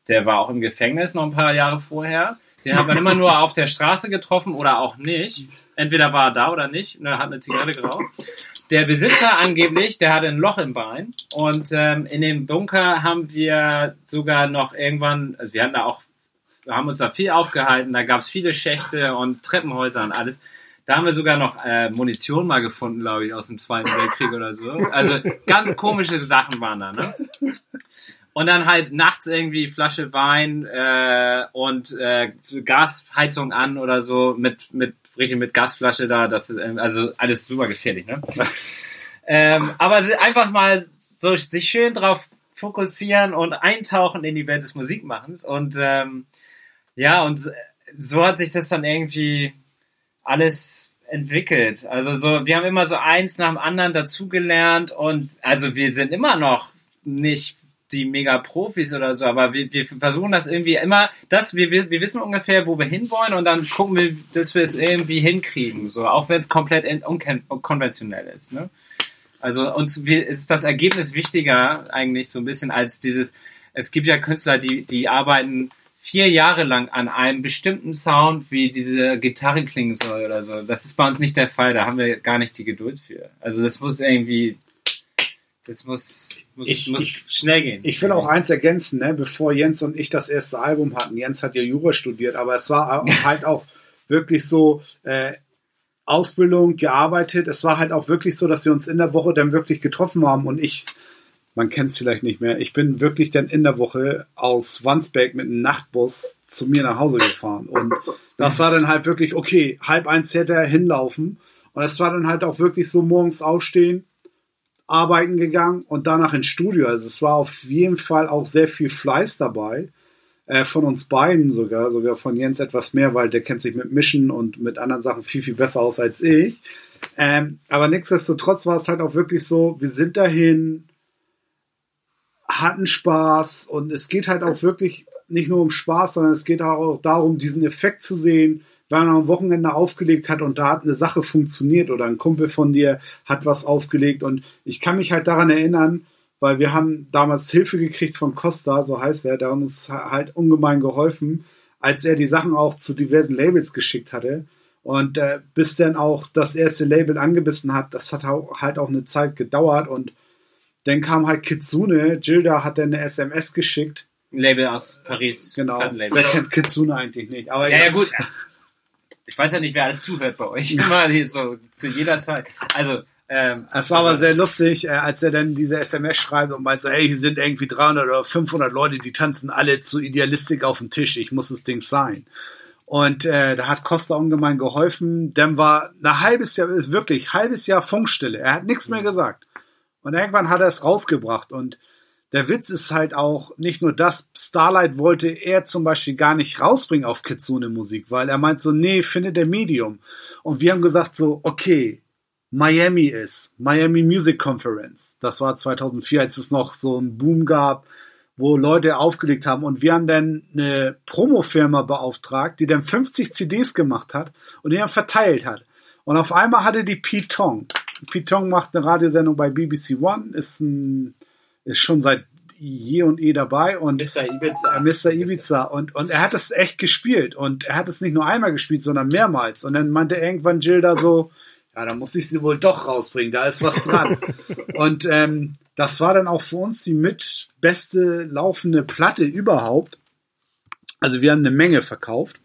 der war auch im Gefängnis noch ein paar Jahre vorher. Den haben wir immer nur auf der Straße getroffen oder auch nicht. Entweder war er da oder nicht. Und er hat eine Zigarette geraucht. Der Besitzer angeblich, der hatte ein Loch im Bein. Und ähm, in dem Bunker haben wir sogar noch irgendwann, also wir hatten da auch, wir haben uns da viel aufgehalten. Da gab es viele Schächte und Treppenhäuser und alles. Da haben wir sogar noch äh, Munition mal gefunden, glaube ich, aus dem Zweiten Weltkrieg oder so. Also ganz komische Sachen waren da, ne? Und dann halt nachts irgendwie Flasche Wein äh, und äh, Gasheizung an oder so mit mit richtig mit Gasflasche da. Das äh, also alles super gefährlich, ne? <laughs> ähm, aber einfach mal so sich schön drauf fokussieren und eintauchen in die Welt des Musikmachens und ähm, ja und so hat sich das dann irgendwie alles entwickelt. Also so, wir haben immer so eins nach dem anderen dazugelernt und also wir sind immer noch nicht die Mega-Profis oder so, aber wir, wir versuchen das irgendwie immer, das, wir, wir wissen ungefähr, wo wir hinwollen und dann gucken wir, dass wir es irgendwie hinkriegen, so, auch wenn es komplett unkonventionell ist, ne? Also uns ist das Ergebnis wichtiger eigentlich so ein bisschen als dieses, es gibt ja Künstler, die, die arbeiten vier Jahre lang an einem bestimmten Sound, wie diese Gitarre klingen soll oder so. Das ist bei uns nicht der Fall, da haben wir gar nicht die Geduld für. Also das muss irgendwie das muss, muss, ich, muss ich, schnell gehen. Ich will auch eins ergänzen, ne? bevor Jens und ich das erste Album hatten. Jens hat ja Jura studiert, aber es war halt auch wirklich so äh, Ausbildung, gearbeitet. Es war halt auch wirklich so, dass wir uns in der Woche dann wirklich getroffen haben und ich, man kennt es vielleicht nicht mehr, ich bin wirklich dann in der Woche aus Wandsberg mit einem Nachtbus zu mir nach Hause gefahren. Und das war dann halt wirklich, okay, halb eins hätte er hinlaufen. Und es war dann halt auch wirklich so morgens aufstehen, arbeiten gegangen und danach ins Studio. Also es war auf jeden Fall auch sehr viel Fleiß dabei. Äh, von uns beiden sogar, sogar von Jens etwas mehr, weil der kennt sich mit Mischen und mit anderen Sachen viel, viel besser aus als ich. Ähm, aber nichtsdestotrotz war es halt auch wirklich so, wir sind dahin, hatten Spaß und es geht halt auch wirklich nicht nur um Spaß, sondern es geht auch darum, diesen Effekt zu sehen, wenn man am Wochenende aufgelegt hat und da hat eine Sache funktioniert oder ein Kumpel von dir hat was aufgelegt und ich kann mich halt daran erinnern, weil wir haben damals Hilfe gekriegt von Costa, so heißt er, der hat uns halt ungemein geholfen, als er die Sachen auch zu diversen Labels geschickt hatte. Und äh, bis dann auch das erste Label angebissen hat, das hat auch, halt auch eine Zeit gedauert und dann kam halt Kitsune, Gilda hat dann eine SMS geschickt. Label aus Paris. Genau. Wer kennt Kitsune eigentlich nicht? Aber ja, ja, gut. Ich weiß ja nicht, wer alles zuhört bei euch. <laughs> Immer hier so zu jeder Zeit. Also, ähm, Es war aber sehr lustig, äh, als er dann diese SMS schreibt und meint so, hey, hier sind irgendwie 300 oder 500 Leute, die tanzen alle zu Idealistik auf dem Tisch. Ich muss das Ding sein. Und äh, da hat Costa ungemein geholfen. Dann war ein halbes Jahr, wirklich halbes Jahr Funkstille. Er hat nichts mehr gesagt. Und irgendwann hat er es rausgebracht. Und der Witz ist halt auch nicht nur das, Starlight wollte er zum Beispiel gar nicht rausbringen auf Kitsune Musik, weil er meint so, nee, findet der Medium. Und wir haben gesagt so, okay, Miami ist, Miami Music Conference. Das war 2004, als es noch so einen Boom gab, wo Leute aufgelegt haben. Und wir haben dann eine Promofirma beauftragt, die dann 50 CDs gemacht hat und die dann verteilt hat. Und auf einmal hatte die Pete Tong. Pete Tong macht eine Radiosendung bei BBC One, ist ein, ist schon seit je und eh dabei und Mr. Ibiza. äh, Mr. Ibiza und, und er hat es echt gespielt und er hat es nicht nur einmal gespielt, sondern mehrmals und dann meinte irgendwann Jill da so, ja, da muss ich sie wohl doch rausbringen, da ist was dran. <laughs> und ähm, das war dann auch für uns die mit beste laufende Platte überhaupt. Also wir haben eine Menge verkauft.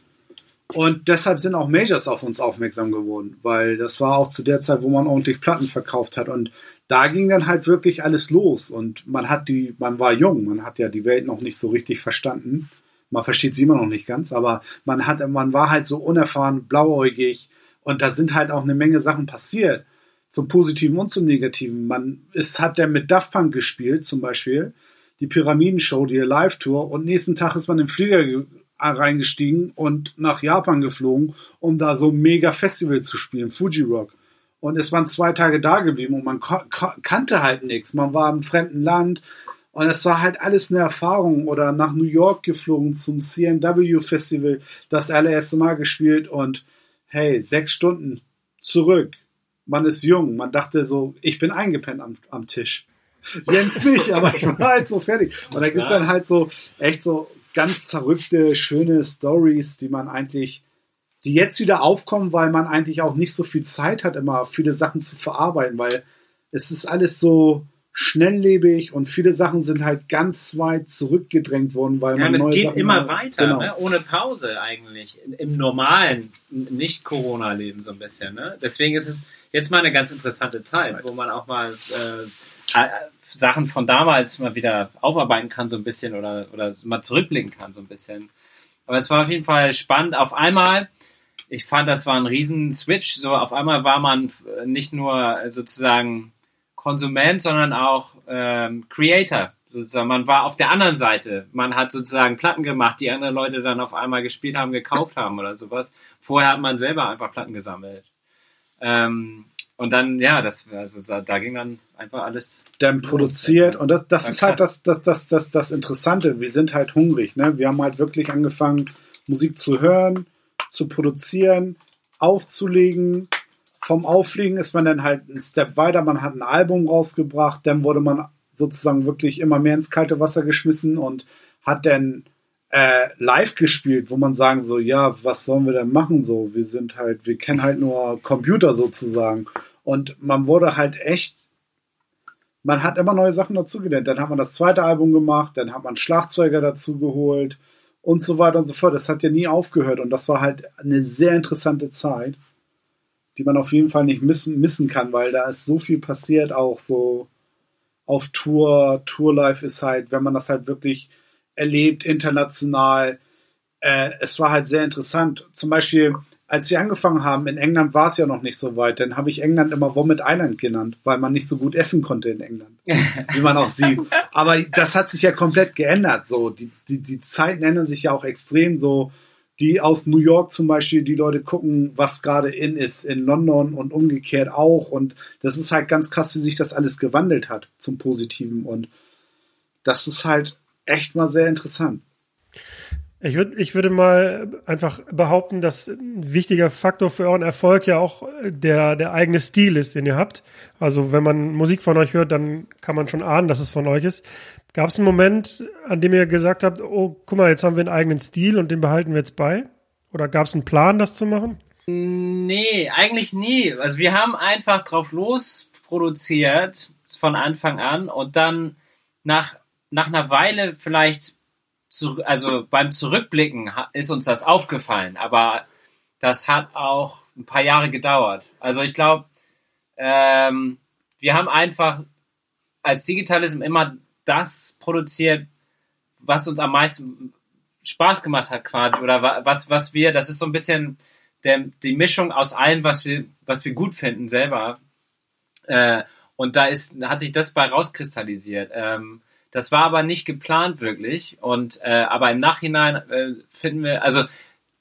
Und deshalb sind auch Majors auf uns aufmerksam geworden, weil das war auch zu der Zeit, wo man ordentlich Platten verkauft hat. Und da ging dann halt wirklich alles los. Und man hat die, man war jung, man hat ja die Welt noch nicht so richtig verstanden. Man versteht sie immer noch nicht ganz, aber man hat, man war halt so unerfahren, blauäugig. Und da sind halt auch eine Menge Sachen passiert. Zum Positiven und zum Negativen. Man ist, hat der mit Daft Punk gespielt, zum Beispiel. Die Pyramidenshow, die Live-Tour. Und nächsten Tag ist man im Flieger ge- reingestiegen und nach Japan geflogen, um da so ein mega Festival zu spielen, Fuji Rock. Und es waren zwei Tage da geblieben und man kannte halt nichts. Man war im fremden Land und es war halt alles eine Erfahrung. Oder nach New York geflogen zum CMW Festival, das allererste Mal gespielt und hey, sechs Stunden zurück. Man ist jung. Man dachte so, ich bin eingepennt am, am Tisch. <laughs> Jens nicht, aber ich war halt so fertig. Und da gibt's dann halt so echt so ganz verrückte, schöne Stories, die man eigentlich, die jetzt wieder aufkommen, weil man eigentlich auch nicht so viel Zeit hat, immer viele Sachen zu verarbeiten, weil es ist alles so schnelllebig und viele Sachen sind halt ganz weit zurückgedrängt worden, weil Ja, man und es geht Sachen immer hat. weiter, Genau. ne? ohne Pause eigentlich. Im normalen, Nicht-Corona-Leben so ein bisschen. Ne? Deswegen ist es jetzt mal eine ganz interessante Zeit, wo man auch mal äh, äh, Sachen von damals mal wieder aufarbeiten kann, so ein bisschen, oder, oder mal zurückblicken kann, so ein bisschen. Aber es war auf jeden Fall spannend. Auf einmal, ich fand, das war ein riesen Switch. So auf einmal war man äh, nicht nur äh, sozusagen Konsument, sondern auch ähm, Creator. Sozusagen. Man war auf der anderen Seite. Man hat sozusagen Platten gemacht, die andere Leute dann auf einmal gespielt haben, gekauft haben oder sowas. Vorher hat man selber einfach Platten gesammelt. Ähm, und dann, ja, das, also da ging dann einfach alles. dann produziert und das, das ist halt das, das, das, das, das Interessante. Wir sind halt hungrig. Ne? Wir haben halt wirklich angefangen, Musik zu hören, zu produzieren, aufzulegen. Vom Auflegen ist man dann halt einen Step weiter. Man hat ein Album rausgebracht, dann wurde man sozusagen wirklich immer mehr ins kalte Wasser geschmissen und hat dann äh, live gespielt, wo man sagen so, ja, was sollen wir denn machen so? Wir sind halt, wir kennen halt nur Computer sozusagen. Und man wurde halt echt man hat immer neue Sachen dazugelernt. Dann hat man das zweite Album gemacht, dann hat man Schlagzeuger dazu geholt und so weiter und so fort. Das hat ja nie aufgehört und das war halt eine sehr interessante Zeit, die man auf jeden Fall nicht missen, missen kann, weil da ist so viel passiert, auch so auf Tour. Tourlife ist halt, wenn man das halt wirklich erlebt, international. Äh, es war halt sehr interessant. Zum Beispiel, als wir angefangen haben, in England war es ja noch nicht so weit, dann habe ich England immer Vomit Island genannt, weil man nicht so gut essen konnte in England, <laughs> wie man auch sieht. Aber das hat sich ja komplett geändert. So, die, die, die Zeiten ändern sich ja auch extrem. So, die aus New York zum Beispiel, die Leute gucken, was gerade in ist, in London und umgekehrt auch. Und das ist halt ganz krass, wie sich das alles gewandelt hat zum Positiven. Und das ist halt echt mal sehr interessant. Ich, würd, ich würde mal einfach behaupten, dass ein wichtiger Faktor für euren Erfolg ja auch der, der eigene Stil ist, den ihr habt. Also wenn man Musik von euch hört, dann kann man schon ahnen, dass es von euch ist. Gab es einen Moment, an dem ihr gesagt habt, oh, guck mal, jetzt haben wir einen eigenen Stil und den behalten wir jetzt bei? Oder gab es einen Plan, das zu machen? Nee, eigentlich nie. Also wir haben einfach drauf los produziert von Anfang an und dann nach, nach einer Weile vielleicht, zu, also beim Zurückblicken ist uns das aufgefallen, aber das hat auch ein paar Jahre gedauert. Also ich glaube, ähm, wir haben einfach als Digitalism immer das produziert, was uns am meisten Spaß gemacht hat quasi oder was was wir das ist so ein bisschen der, die Mischung aus allem was wir was wir gut finden selber äh, und da ist hat sich das bei rauskristallisiert ähm, das war aber nicht geplant wirklich und äh, aber im Nachhinein äh, finden wir also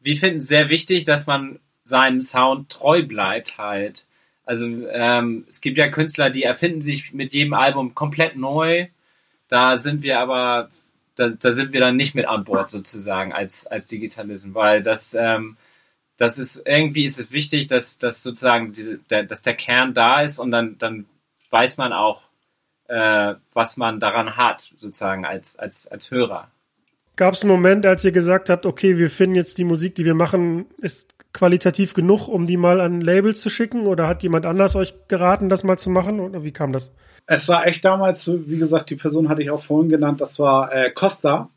wir finden es sehr wichtig dass man seinem Sound treu bleibt halt. Also ähm, es gibt ja Künstler die erfinden sich mit jedem Album komplett neu. Da sind wir aber da, da sind wir dann nicht mit an Bord sozusagen als, als Digitalism, weil das, ähm, das ist, irgendwie ist es wichtig, dass, dass sozusagen diese, der, dass der Kern da ist und dann, dann weiß man auch, äh, was man daran hat, sozusagen als, als, als Hörer. Gab es einen Moment, als ihr gesagt habt, okay, wir finden jetzt die Musik, die wir machen, ist qualitativ genug, um die mal an Labels zu schicken? Oder hat jemand anders euch geraten, das mal zu machen? Oder wie kam das? Es war echt damals, wie gesagt, die Person hatte ich auch vorhin genannt, das war äh, Costa.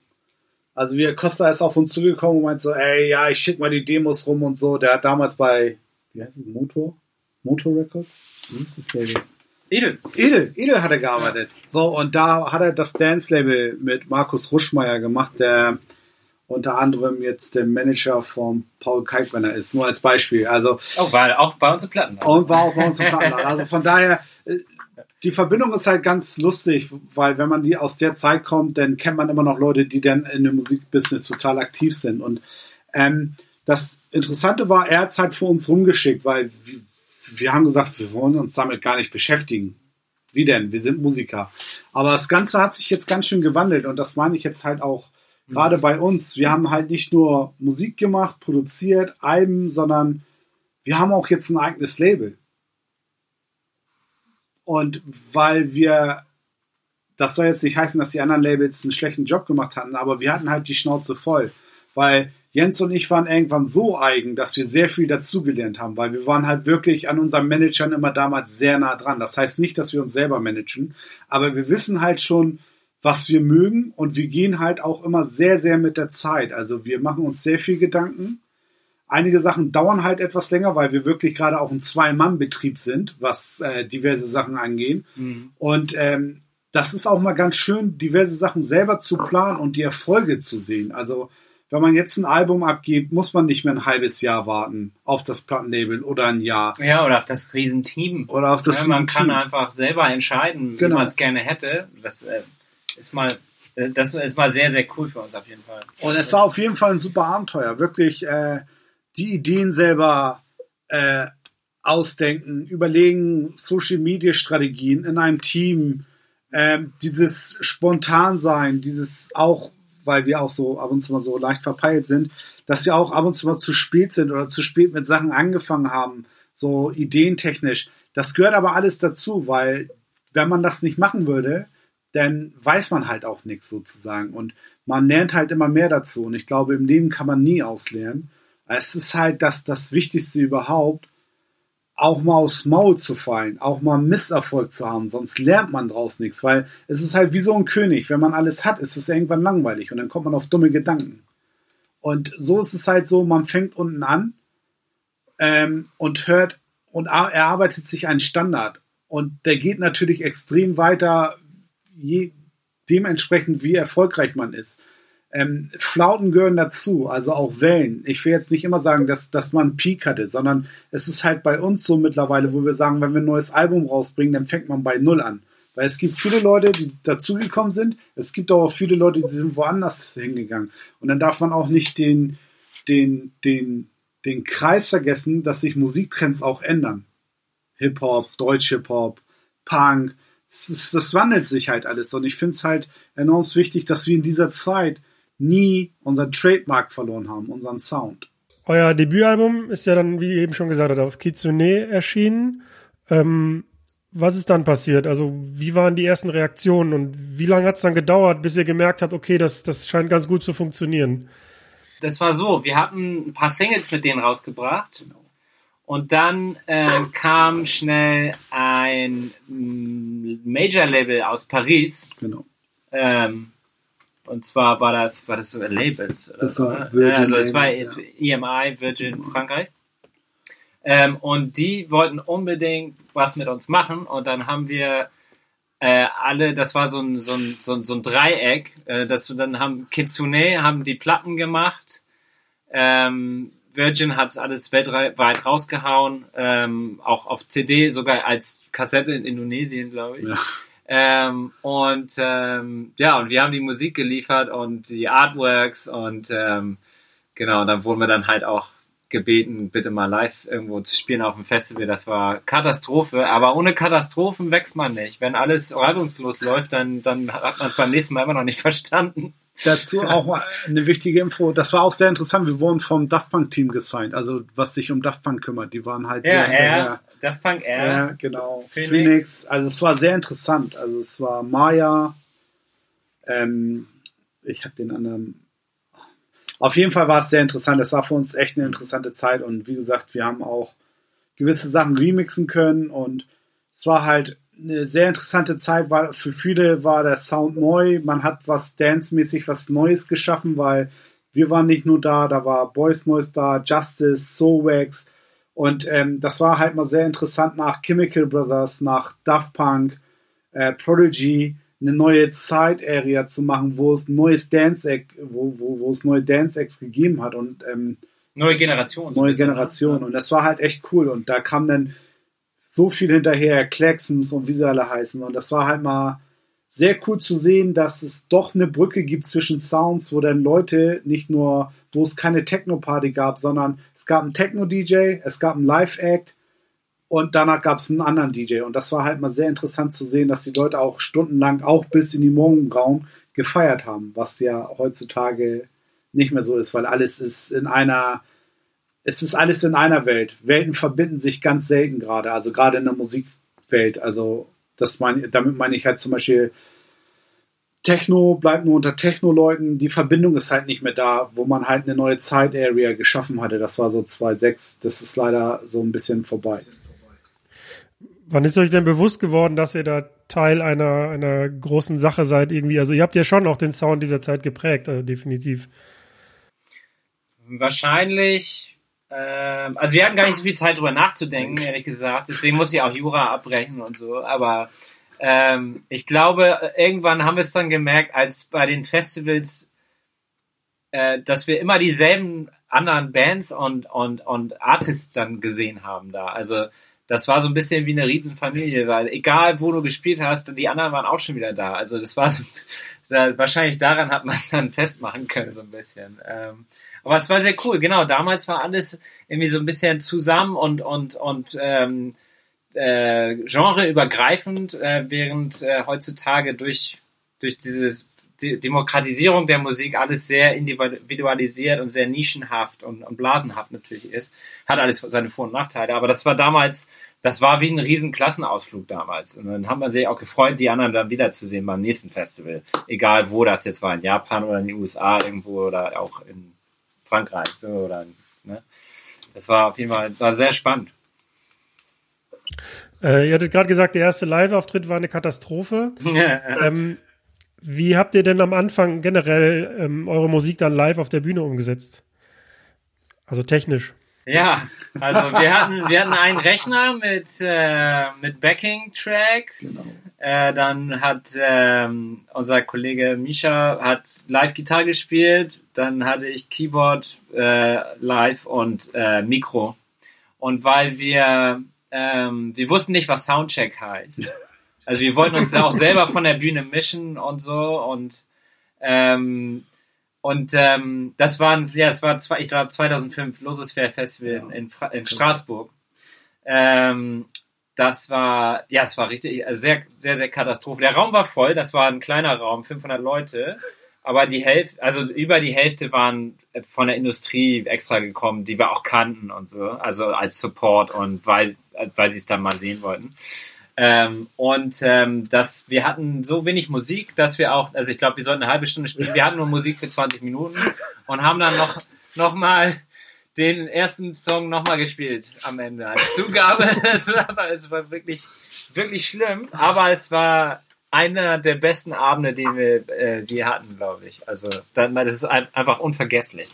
Also wie Costa ist auf uns zugekommen und meint so, ey, ja, ich schick mal die Demos rum und so. Der hat damals bei, wie heißt es, Motor? Motor Records? Wie ist das Label? Edel. Edel, Edel hat er gearbeitet. So, und da hat er das Dance-Label mit Markus Ruschmeier gemacht, der unter anderem jetzt der Manager von Paul Kalkbrenner ist. Nur als Beispiel. Also, oh, war auch bei uns im Platten. Und war auch bei uns im Platten. Also von daher, äh, die Verbindung ist halt ganz lustig, weil wenn man die aus der Zeit kommt, dann kennt man immer noch Leute, die dann in dem Musikbusiness total aktiv sind. Und ähm, das Interessante war, er hat es halt für uns rumgeschickt, weil wir, haben gesagt, wir wollen uns damit gar nicht beschäftigen. Wie denn? Wir sind Musiker. Aber das Ganze hat sich jetzt ganz schön gewandelt und das meine ich jetzt halt auch mhm. gerade bei uns. Wir haben halt nicht nur Musik gemacht, produziert, Alben, sondern wir haben auch jetzt ein eigenes Label. Und weil wir, das soll jetzt nicht heißen, dass die anderen Labels einen schlechten Job gemacht hatten, aber wir hatten halt die Schnauze voll. Weil Jens und ich waren irgendwann so eigen, dass wir sehr viel dazugelernt haben, weil wir waren halt wirklich an unseren Managern immer damals sehr nah dran. Das heißt nicht, dass wir uns selber managen, aber wir wissen halt schon, was wir mögen und wir gehen halt auch immer sehr, sehr mit der Zeit. Also wir machen uns sehr viel Gedanken Einige Sachen dauern halt etwas länger, weil wir wirklich gerade auch ein Zwei-Mann-Betrieb sind, was äh, diverse Sachen angehen. Mhm. Und ähm, das ist auch mal ganz schön, diverse Sachen selber zu planen und die Erfolge zu sehen. Also wenn man jetzt ein Album abgibt, muss man nicht mehr ein halbes Jahr warten auf das Plattenlabel oder ein Jahr. Ja, oder auf das Riesenteam. Oder auf das ja, Man kann einfach selber entscheiden, genau. wie man es gerne hätte. Das äh, ist mal äh, das ist mal sehr, sehr cool für uns auf jeden Fall. Und es war auf jeden Fall ein super Abenteuer. Wirklich, äh, die Ideen selber äh, ausdenken, überlegen Social Media Strategien in einem Team, äh, dieses Spontansein, dieses auch, weil wir auch so ab und zu mal so leicht verpeilt sind, dass wir auch ab und zu mal zu spät sind oder zu spät mit Sachen angefangen haben, so ideentechnisch. Das gehört aber alles dazu, weil wenn man das nicht machen würde, dann weiß man halt auch nichts sozusagen. Und man lernt halt immer mehr dazu. Und ich glaube, im Leben kann man nie auslernen. Es ist halt das, das Wichtigste überhaupt, auch mal aufs Maul zu fallen, auch mal Misserfolg zu haben, sonst lernt man draus nichts, weil es ist halt wie so ein König. Wenn man alles hat, ist es irgendwann langweilig und dann kommt man auf dumme Gedanken. Und so ist es halt so, man fängt unten an ähm, und hört und erarbeitet sich einen Standard. Und der geht natürlich extrem weiter, je, dementsprechend, wie erfolgreich man ist. Ähm, Flauten gehören dazu, also auch Wellen. Ich will jetzt nicht immer sagen, dass, dass man einen Peak hatte, sondern es ist halt bei uns so mittlerweile, wo wir sagen, wenn wir ein neues Album rausbringen, dann fängt man bei Null an. Weil es gibt viele Leute, die dazugekommen sind. Es gibt aber auch viele Leute, die sind woanders hingegangen. Und dann darf man auch nicht den, den, den, den Kreis vergessen, dass sich Musiktrends auch ändern. Hip-Hop, Deutsch-Hip-Hop, Punk. Das, das wandelt sich halt alles. Und ich finde es halt enorm wichtig, dass wir in dieser Zeit nie unseren Trademark verloren haben, unseren Sound. Euer Debütalbum ist ja dann, wie eben schon gesagt hat, auf Kitsune erschienen. Ähm, was ist dann passiert? Also, wie waren die ersten Reaktionen und wie lange hat es dann gedauert, bis ihr gemerkt habt, okay, das, das scheint ganz gut zu funktionieren? Das war so, wir hatten ein paar Singles mit denen rausgebracht. Und dann äh, kam schnell ein mm, Major-Label aus Paris. Genau. Ähm, Und zwar war das, war das so Labels. Das so, war ne? Virgin also es war EMI, Virgin Frankreich. Ähm, und die wollten unbedingt was mit uns machen. Und dann haben wir äh, alle, das war so ein, so ein, so ein, so ein Dreieck, äh, dass wir dann haben Kitsune haben die Platten gemacht. Ähm, Virgin hat es alles weltweit rausgehauen, ähm, auch auf CD, sogar als Kassette in Indonesien, glaube ich. Ja. Ähm, und ähm, ja, und wir haben die Musik geliefert und die Artworks und ähm, genau, dann wurden wir dann halt auch gebeten, bitte mal live irgendwo zu spielen auf dem Festival. Das war Katastrophe, aber ohne Katastrophen wächst man nicht. Wenn alles reibungslos läuft, dann, dann hat man es beim nächsten Mal immer noch nicht verstanden. Dazu auch eine wichtige Info. Das war auch sehr interessant. Wir wurden vom Daft Punk Team gesigned, also was sich um Daft Punk kümmert. Die waren halt sehr Ja, hinterher. Daft Punk R. Ja, genau. Phoenix. Phoenix. Also es war sehr interessant. Also es war Maya. Ähm, ich habe den anderen. Auf jeden Fall war es sehr interessant. Es war für uns echt eine interessante Zeit und wie gesagt, wir haben auch gewisse Sachen remixen können und es war halt eine sehr interessante Zeit, weil für viele war der Sound neu. Man hat was dance-mäßig was Neues geschaffen, weil wir waren nicht nur da, da war Boys Noise da, Justice, Soulwax und ähm, das war halt mal sehr interessant nach Chemical Brothers, nach Daft Punk, äh, Prodigy eine neue Zeit-Area zu machen, wo es neues Dance wo, wo, wo es neue Dance-Acts gegeben hat und ähm, Neue Generation. neue bisschen, ne? Generation. Und das war halt echt cool. Und da kam dann so viel hinterher, Claxons und wie sie alle heißen. Und das war halt mal sehr cool zu sehen, dass es doch eine Brücke gibt zwischen Sounds, wo dann Leute nicht nur, wo es keine Techno-Party gab, sondern es gab einen Techno-DJ, es gab einen Live-Act und danach gab es einen anderen DJ. Und das war halt mal sehr interessant zu sehen, dass die Leute auch stundenlang, auch bis in die Morgenbraun, gefeiert haben, was ja heutzutage nicht mehr so ist, weil alles ist in einer, es ist alles in einer Welt. Welten verbinden sich ganz selten gerade, also gerade in der Musikwelt. Also das mein, damit meine ich halt zum Beispiel Techno bleibt nur unter Techno-Leuten. Die Verbindung ist halt nicht mehr da, wo man halt eine neue Zeit-Area geschaffen hatte. Das war so 2.6. Das ist leider so ein bisschen vorbei. Wann ist euch denn bewusst geworden, dass ihr da Teil einer, einer großen Sache seid irgendwie? Also ihr habt ja schon auch den Sound dieser Zeit geprägt, also definitiv. Wahrscheinlich, ähm, also wir hatten gar nicht so viel Zeit drüber nachzudenken, ehrlich gesagt. Deswegen musste ich auch Jura abbrechen und so. Aber ähm, ich glaube, irgendwann haben wir es dann gemerkt, als bei den Festivals, äh, dass wir immer dieselben anderen Bands und, und, und Artists dann gesehen haben da. Also das war so ein bisschen wie eine Riesenfamilie, weil egal wo du gespielt hast, die anderen waren auch schon wieder da. Also das war so, <laughs> wahrscheinlich daran hat man es dann festmachen können, so ein bisschen. Ähm, aber es war sehr cool, genau. Damals war alles irgendwie so ein bisschen zusammen und, und, und ähm, äh, genreübergreifend, äh, während äh, heutzutage durch, durch diese De Demokratisierung der Musik alles sehr individualisiert und sehr nischenhaft und, und blasenhaft natürlich ist. Hat alles seine Vor- und Nachteile. Aber das war damals, das war wie ein riesen Klassenausflug damals. Und dann hat man sich auch gefreut, die anderen dann wiederzusehen beim nächsten Festival. Egal wo das jetzt war, in Japan oder in den USA irgendwo oder auch in Frankreich. So, oder, ne? Das war auf jeden Fall war sehr spannend. Äh, ihr hattet gerade gesagt, der erste Live-Auftritt war eine Katastrophe. <laughs> ähm, wie habt ihr denn am Anfang generell ähm, eure Musik dann live auf der Bühne umgesetzt? Also technisch. Ja, also wir hatten, wir hatten einen Rechner mit, äh, mit Backing-Tracks. Genau. Äh, dann hat ähm, unser Kollege Misha hat Live-Gitarre gespielt. Dann hatte ich Keyboard äh, live und äh, Mikro. Und weil wir, ähm, wir wussten nicht, was Soundcheck heißt. Also wir wollten uns auch selber von der Bühne mischen und so und ähm, und ähm, das waren ja, es war zwei, ich glaube 2005 Losesfair Festival ja, in, Fra in Straßburg. Ähm, das war ja, es war richtig also sehr sehr sehr Katastrophe. Der Raum war voll, das war ein kleiner Raum, 500 Leute, aber die Hälfte, also über die Hälfte waren von der Industrie extra gekommen, die wir auch kannten und so, also als Support und weil weil sie es dann mal sehen wollten. Ähm, und ähm, dass wir hatten so wenig Musik, dass wir auch, also ich glaube, wir sollten eine halbe Stunde spielen. Wir hatten nur Musik für 20 Minuten und haben dann noch, noch mal den ersten Song nochmal gespielt am Ende als Zugabe. <laughs> es, war, es war wirklich, wirklich schlimm, aber es war, einer der besten Abende, die wir äh, je hatten, glaube ich. Also das ist ein, einfach unvergesslich.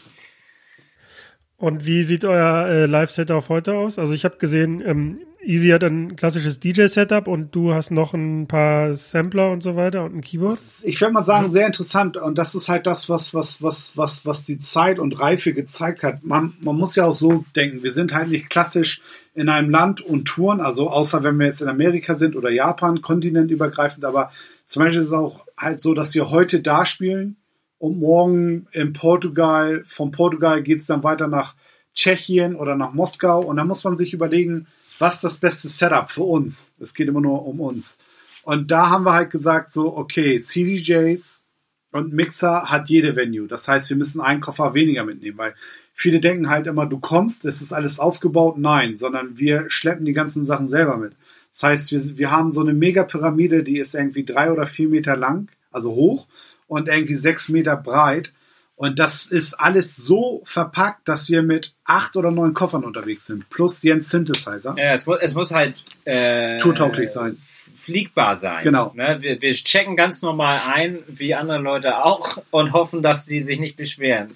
Und wie sieht euer äh, Live-Setup heute aus? Also ich habe gesehen, ähm, Easy hat ein klassisches DJ-Setup und du hast noch ein paar Sampler und so weiter und ein Keyboard. Ich würde mal sagen, sehr interessant. Und das ist halt das, was, was, was, was, was die Zeit und Reife gezeigt hat. Man, man muss ja auch so denken, wir sind halt nicht klassisch in einem Land und touren, also außer wenn wir jetzt in Amerika sind oder Japan, kontinentübergreifend, aber zum Beispiel ist es auch halt so, dass wir heute da spielen und morgen in Portugal, von Portugal geht es dann weiter nach Tschechien oder nach Moskau und da muss man sich überlegen, was ist das beste Setup für uns? Es geht immer nur um uns. Und da haben wir halt gesagt, so, okay, CDJs und Mixer hat jede Venue. Das heißt, wir müssen einen Koffer weniger mitnehmen, weil viele denken halt immer, du kommst, es ist alles aufgebaut. Nein, sondern wir schleppen die ganzen Sachen selber mit. Das heißt, wir, wir haben so eine Mega-Pyramide, die ist irgendwie drei oder vier Meter lang, also hoch und irgendwie sechs Meter breit. Und das ist alles so verpackt, dass wir mit acht oder neun Koffern unterwegs sind, plus Jens Synthesizer. Ja, es muss, es muss halt äh, Tourtauglich sein. fliegbar sein. Genau. Ne? Wir, wir checken ganz normal ein, wie andere Leute auch, und hoffen, dass die sich nicht beschweren.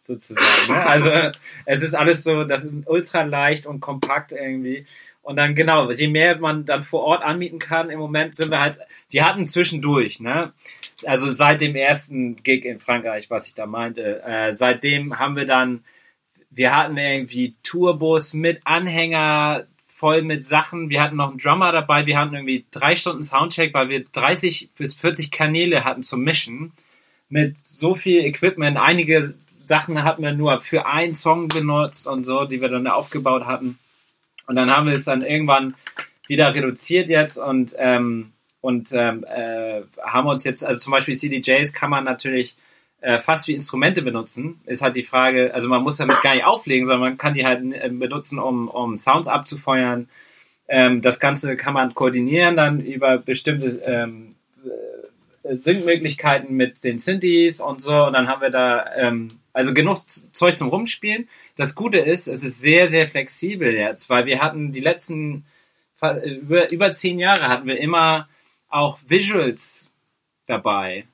Sozusagen. Ne? Also <laughs> es ist alles so, das ist ultra leicht und kompakt irgendwie. Und dann genau, je mehr man dann vor Ort anmieten kann, im Moment sind wir halt, wir hatten zwischendurch, ne? Also seit dem ersten Gig in Frankreich, was ich da meinte, äh, seitdem haben wir dann, wir hatten irgendwie Tourbus mit Anhänger, voll mit Sachen. Wir hatten noch einen Drummer dabei. Wir hatten irgendwie drei Stunden Soundcheck, weil wir 30 bis 40 Kanäle hatten zum Mischen. Mit so viel Equipment. Einige Sachen hatten wir nur für einen Song benutzt und so, die wir dann aufgebaut hatten. Und dann haben wir es dann irgendwann wieder reduziert jetzt und, ähm, und ähm, äh, haben uns jetzt, also zum Beispiel CDJs kann man natürlich äh, fast wie Instrumente benutzen. Ist halt die Frage, also man muss damit gar nicht auflegen, sondern man kann die halt äh, benutzen, um, um Sounds abzufeuern. Ähm, das Ganze kann man koordinieren dann über bestimmte ähm, äh, Syncmöglichkeiten mit den Synthes und so. Und dann haben wir da ähm, also genug Zeug zum Rumspielen. Das Gute ist, es ist sehr, sehr flexibel jetzt, weil wir hatten die letzten über, über zehn Jahre hatten wir immer auch Visuals dabei.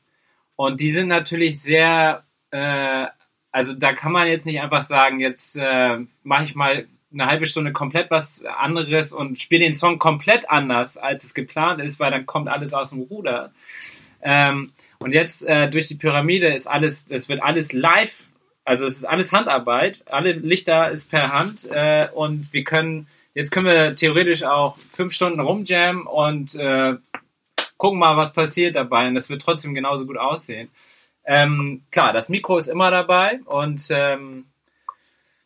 Und die sind natürlich sehr, äh, also da kann man jetzt nicht einfach sagen, jetzt äh, mache ich mal eine halbe Stunde komplett was anderes und spiele den Song komplett anders, als es geplant ist, weil dann kommt alles aus dem Ruder. Ähm, und jetzt äh, durch die Pyramide ist alles, es wird alles live, also es ist alles Handarbeit, alle Lichter ist per Hand äh, und wir können, jetzt können wir theoretisch auch fünf Stunden rumjammen und äh, gucken mal, was passiert dabei und das wird trotzdem genauso gut aussehen. Ähm, klar, das Mikro ist immer dabei und ähm,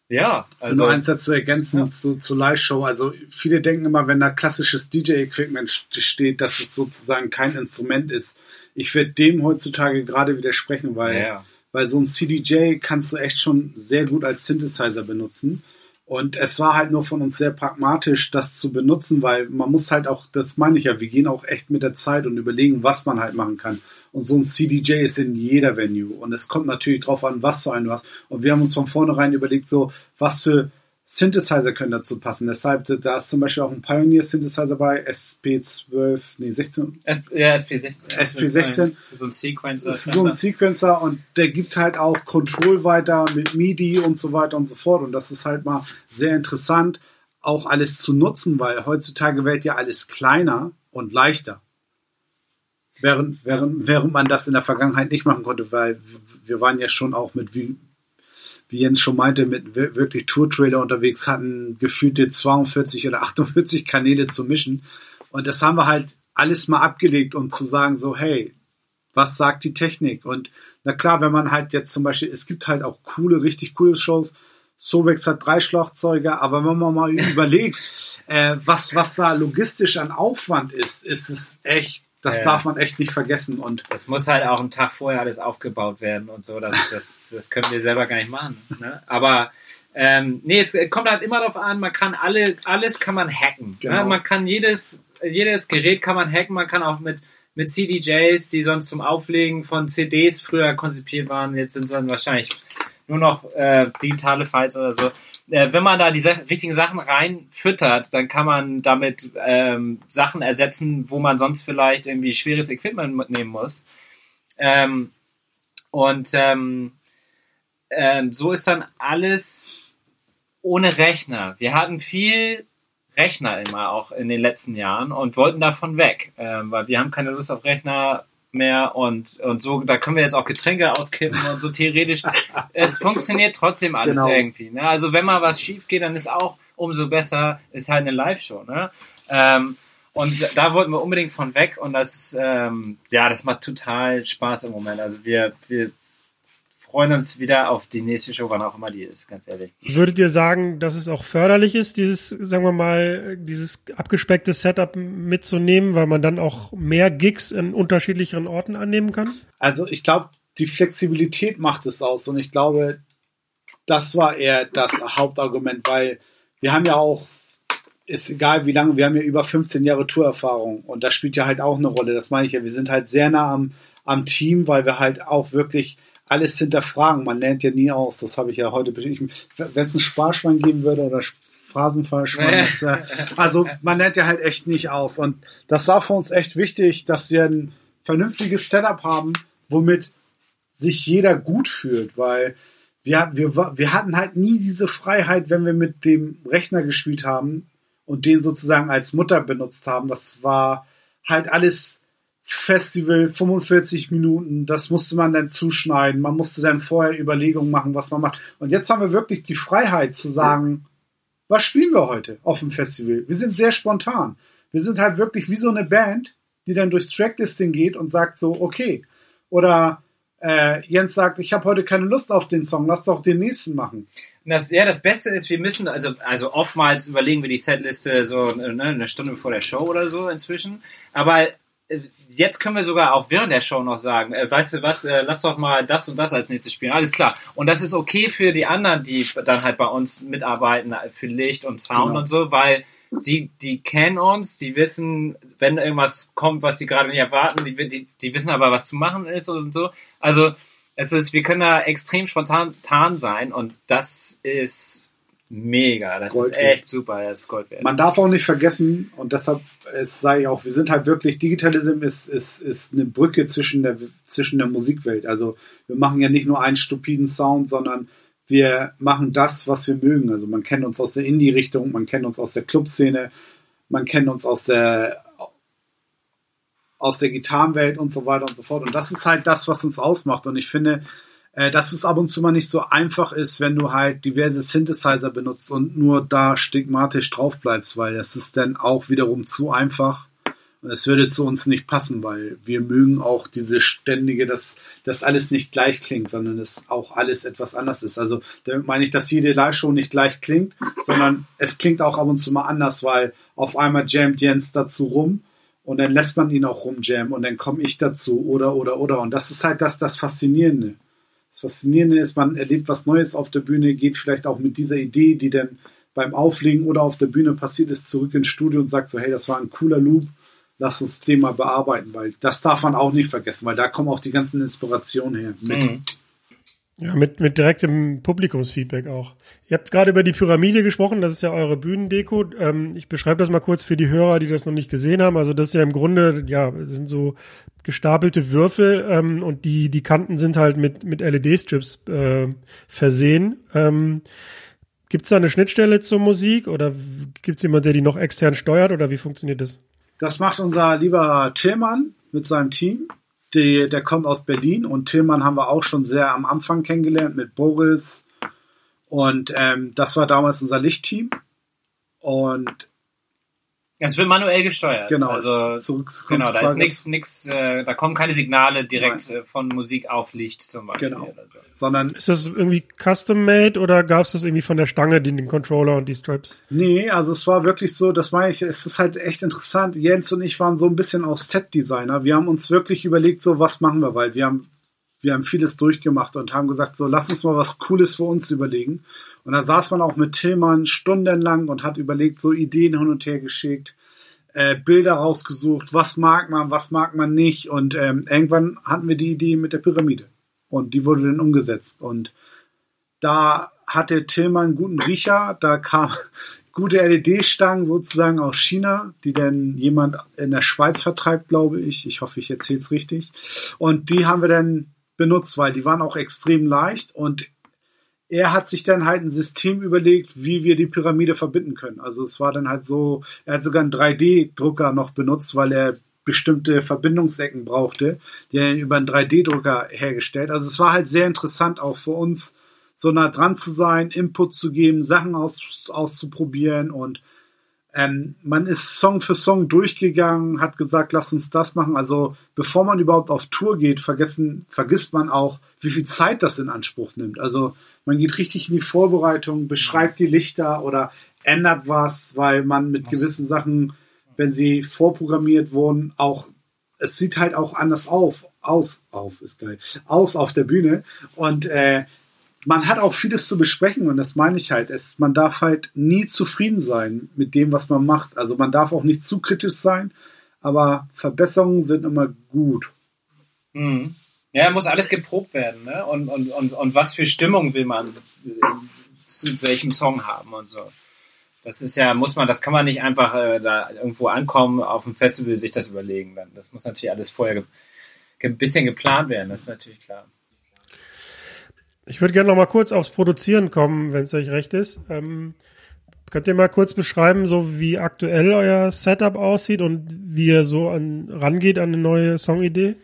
ja, Also also eins dazu ergänzen Ja. zu, zu Live-Show. Also viele denken immer, wenn da klassisches DJ-Equipment st- steht, dass es sozusagen kein Instrument ist. Ich werde dem heutzutage gerade widersprechen, weil, Ja. weil so ein CDJ kannst du echt schon sehr gut als Synthesizer benutzen. Und es war halt nur von uns sehr pragmatisch, das zu benutzen, weil man muss halt auch, das meine ich ja, wir gehen auch echt mit der Zeit und überlegen, was man halt machen kann. Und so ein CDJ ist in jeder Venue. Und es kommt natürlich drauf an, was für einen du hast. Und wir haben uns von vornherein überlegt, so, was für Synthesizer können dazu passen. Deshalb, da ist zum Beispiel auch ein Pioneer Synthesizer bei, SP12, nee, 16, S- ja, SP16. SP16. So ein Sequencer. das ist so ein Sequencer und der gibt halt auch Control weiter mit MIDI und so weiter und so fort. Und das ist halt mal sehr interessant, auch alles zu nutzen, weil heutzutage wird ja alles kleiner und leichter. Während, während, während man das in der Vergangenheit nicht machen konnte, weil wir waren ja schon auch mit, wie, Jens schon meinte, mit wir- wirklich Tour-Trailer unterwegs, hatten gefühlte 42 oder <laughs> 48 Kanäle zu mischen. Und das haben wir halt alles mal abgelegt, um zu sagen, so, hey, was sagt die Technik? Und na klar, wenn man halt jetzt zum Beispiel, es gibt halt auch coole, richtig coole Shows. Sobex hat drei Schlagzeuge, aber wenn man mal <laughs> überlegt, äh, was, was da logistisch an Aufwand ist, ist es echt, das Ja. darf man echt nicht vergessen. Und Das muss halt auch einen Tag vorher alles aufgebaut werden und so. Das, das, das können wir selber gar nicht machen. Ne? Aber ähm, nee, es kommt halt immer darauf an, man kann alle, alles kann man hacken. Genau. Ne? Man kann jedes, jedes Gerät kann man hacken, man kann auch mit, mit CDJs, die sonst zum Auflegen von CDs früher konzipiert waren, jetzt sind es dann wahrscheinlich nur noch äh, digitale Files oder so. Äh, wenn man da die richtigen Sachen reinfüttert, dann kann man damit ähm, Sachen ersetzen, wo man sonst vielleicht irgendwie schweres Equipment mitnehmen muss. Ähm, und ähm, ähm, so ist dann alles ohne Rechner. Wir hatten viel Rechner immer auch in den letzten Jahren und wollten davon weg, ähm, weil wir haben keine Lust auf Rechner mehr und, und so, da können wir jetzt auch Getränke auskippen und so theoretisch. es funktioniert trotzdem alles Genau. irgendwie. Ne? Also wenn mal was schief geht, dann ist auch umso besser, ist halt eine Live-Show. Ne? Ähm, und da wollten wir unbedingt von weg und das, ähm, ja, das macht total Spaß im Moment. Also wir, wir freuen uns wieder auf die nächste Show, wann auch immer die ist, ganz ehrlich. Würdet ihr sagen, dass es auch förderlich ist, dieses, sagen wir mal, dieses abgespeckte Setup mitzunehmen, weil man dann auch mehr Gigs in unterschiedlicheren Orten annehmen kann? Also ich glaube, die Flexibilität macht es aus und ich glaube, das war eher das Hauptargument, weil wir haben ja auch, ist egal wie lange, wir haben ja über 15 Jahre Tourerfahrung und das spielt ja halt auch eine Rolle, das meine ich ja, wir sind halt sehr nah am, am Team, weil wir halt auch wirklich alles hinterfragen, man lernt ja nie aus, das habe ich ja heute, wenn es ein Sparschwein geben würde oder Phrasenfallschwein, äh, also man lernt ja halt echt nicht aus. Und das war für uns echt wichtig, dass wir ein vernünftiges Setup haben, womit sich jeder gut fühlt, weil wir, wir, wir hatten halt nie diese Freiheit, wenn wir mit dem Rechner gespielt haben und den sozusagen als Mutter benutzt haben. Das war halt alles Festival, 45 Minuten, das musste man dann zuschneiden. Man musste dann vorher Überlegungen machen, was man macht. Und jetzt haben wir wirklich die Freiheit zu sagen, was spielen wir heute auf dem Festival? Wir sind sehr spontan. Wir sind halt wirklich wie so eine Band, die dann durchs Tracklisting geht und sagt so, okay. Oder äh, Jens sagt, ich habe heute keine Lust auf den Song, lass doch den nächsten machen. Das, ja, das Beste ist, wir müssen, also, also oftmals überlegen wir die Setliste so ne, eine Stunde vor der Show oder so inzwischen. Aber jetzt können wir sogar auch während der Show noch sagen, äh, weißt du was, äh, lass doch mal das und das als nächstes spielen. Alles klar. Und das ist okay für die anderen, die dann halt bei uns mitarbeiten, äh, für Licht und Sound Genau. und so, weil die, die kennen uns, die wissen, wenn irgendwas kommt, was sie gerade nicht erwarten, die, die, die wissen aber, was zu machen ist und so. Also, es ist, wir können da extrem spontan sein und das ist mega. Das Gold ist wert. echt super, das ist Gold wert. Man darf auch nicht vergessen, und deshalb es sage ich auch, wir sind halt wirklich, Digitalism ist, ist, ist eine Brücke zwischen der, zwischen der Musikwelt. Also wir machen ja nicht nur einen stupiden Sound, sondern wir machen das, was wir mögen. Also man kennt uns aus der Indie-Richtung, man kennt uns aus der Clubszene, man kennt uns aus der aus der Gitarrenwelt und so weiter und so fort. Und das ist halt das, was uns ausmacht. Und ich finde, dass es ab und zu mal nicht so einfach ist, wenn du halt diverse Synthesizer benutzt und nur da stigmatisch drauf bleibst, weil das ist dann auch wiederum zu einfach. Und es würde zu uns nicht passen, weil wir mögen auch diese ständige, dass das alles nicht gleich klingt, sondern es auch alles etwas anders ist. Also damit meine ich, dass jede Live-Show nicht gleich klingt, sondern es klingt auch ab und zu mal anders, weil auf einmal jammt Jens dazu rum und dann lässt man ihn auch rumjammen und dann komme ich dazu oder oder oder und das ist halt das das Faszinierende. Das Faszinierende ist, man erlebt was Neues auf der Bühne, geht vielleicht auch mit dieser Idee, die dann beim Auflegen oder auf der Bühne passiert ist, zurück ins Studio und sagt so, hey, das war ein cooler Loop, lass uns den mal bearbeiten, weil das darf man auch nicht vergessen, weil da kommen auch die ganzen Inspirationen her mit. Mhm. Ja, mit, mit direktem Publikumsfeedback auch. Ihr habt gerade über die Pyramide gesprochen, das ist ja eure Bühnendeko. Ähm, ich beschreibe das mal kurz für die Hörer, die das noch nicht gesehen haben. Also das ist ja im Grunde, ja, sind so gestapelte Würfel ähm, und die, die Kanten sind halt mit, mit LED-Strips äh, versehen. Ähm, Gibt es da eine Schnittstelle zur Musik oder gibt es jemand, der die noch extern steuert oder wie funktioniert das? Das macht unser lieber Tillmann mit seinem Team. Die, der kommt aus Berlin und Tillmann haben wir auch schon sehr am Anfang kennengelernt mit Boris. Und ähm, das war damals unser Lichtteam. Und Es wird manuell gesteuert. genau, Also, zurück zur genau, da ist nichts, nix, äh, da kommen keine Signale direkt äh, von Musik auf Licht zum Beispiel. Genau. Oder so. Sondern, Ist das irgendwie custom-made oder gab es das irgendwie von der Stange, den, den Controller und die Strips? nee, also es war wirklich so, das meine ich, es ist halt echt interessant. Jens und ich waren so ein bisschen auch Set-Designer. Wir haben uns wirklich überlegt, so was machen wir, weil wir haben wir haben vieles durchgemacht und haben gesagt, so lass uns mal was Cooles für uns überlegen. Und da saß man auch mit Tillmann stundenlang und hat überlegt, so Ideen hin und her geschickt, äh, Bilder rausgesucht, was mag man, was mag man nicht. Und ähm, irgendwann hatten wir die Idee mit der Pyramide. Und die wurde dann umgesetzt. Und da hatte Tillmann einen guten Riecher. Da kam <laughs> gute LED-Stangen sozusagen aus China, die dann jemand in der Schweiz vertreibt, glaube ich. Ich hoffe, ich erzähle es richtig. Und die haben wir dann benutzt, weil die waren auch extrem leicht und er hat sich dann halt ein System überlegt, wie wir die Pyramide verbinden können. Also es war dann halt so, er hat sogar einen 3D-Drucker noch benutzt, weil er bestimmte Verbindungsecken brauchte, die er über einen 3D-Drucker hergestellt. Also es war halt sehr interessant auch für uns, so nah dran zu sein, Input zu geben, Sachen aus, auszuprobieren und ähm, man ist Song für Song durchgegangen, hat gesagt, lass uns das machen. Also bevor man überhaupt auf Tour geht, vergessen, vergisst man auch, wie viel Zeit das in Anspruch nimmt. Also man geht richtig in die Vorbereitung, beschreibt die Lichter oder ändert was, weil man mit gewissen Sachen, wenn sie vorprogrammiert wurden, auch es sieht halt auch anders auf, aus, auf ist geil, aus auf der Bühne und äh, man hat auch vieles zu besprechen und das meine ich halt. Es, man darf halt nie zufrieden sein mit dem, was man macht. Also man darf auch nicht zu kritisch sein, aber Verbesserungen sind immer gut. Mhm. Ja, muss alles geprobt werden, ne? Und, und, und, und was für Stimmung will man zu welchem Song haben und so. Das ist ja, muss man, das kann man nicht einfach äh, da irgendwo ankommen, auf dem Festival sich das überlegen. Dann. Das muss natürlich alles vorher ge ein bisschen geplant werden, das ist natürlich klar. Ich würde gerne noch mal kurz aufs Produzieren kommen, wenn es euch recht ist. Ähm, könnt ihr mal kurz beschreiben, so wie aktuell euer Setup aussieht und wie ihr so an, rangeht an eine neue Songidee?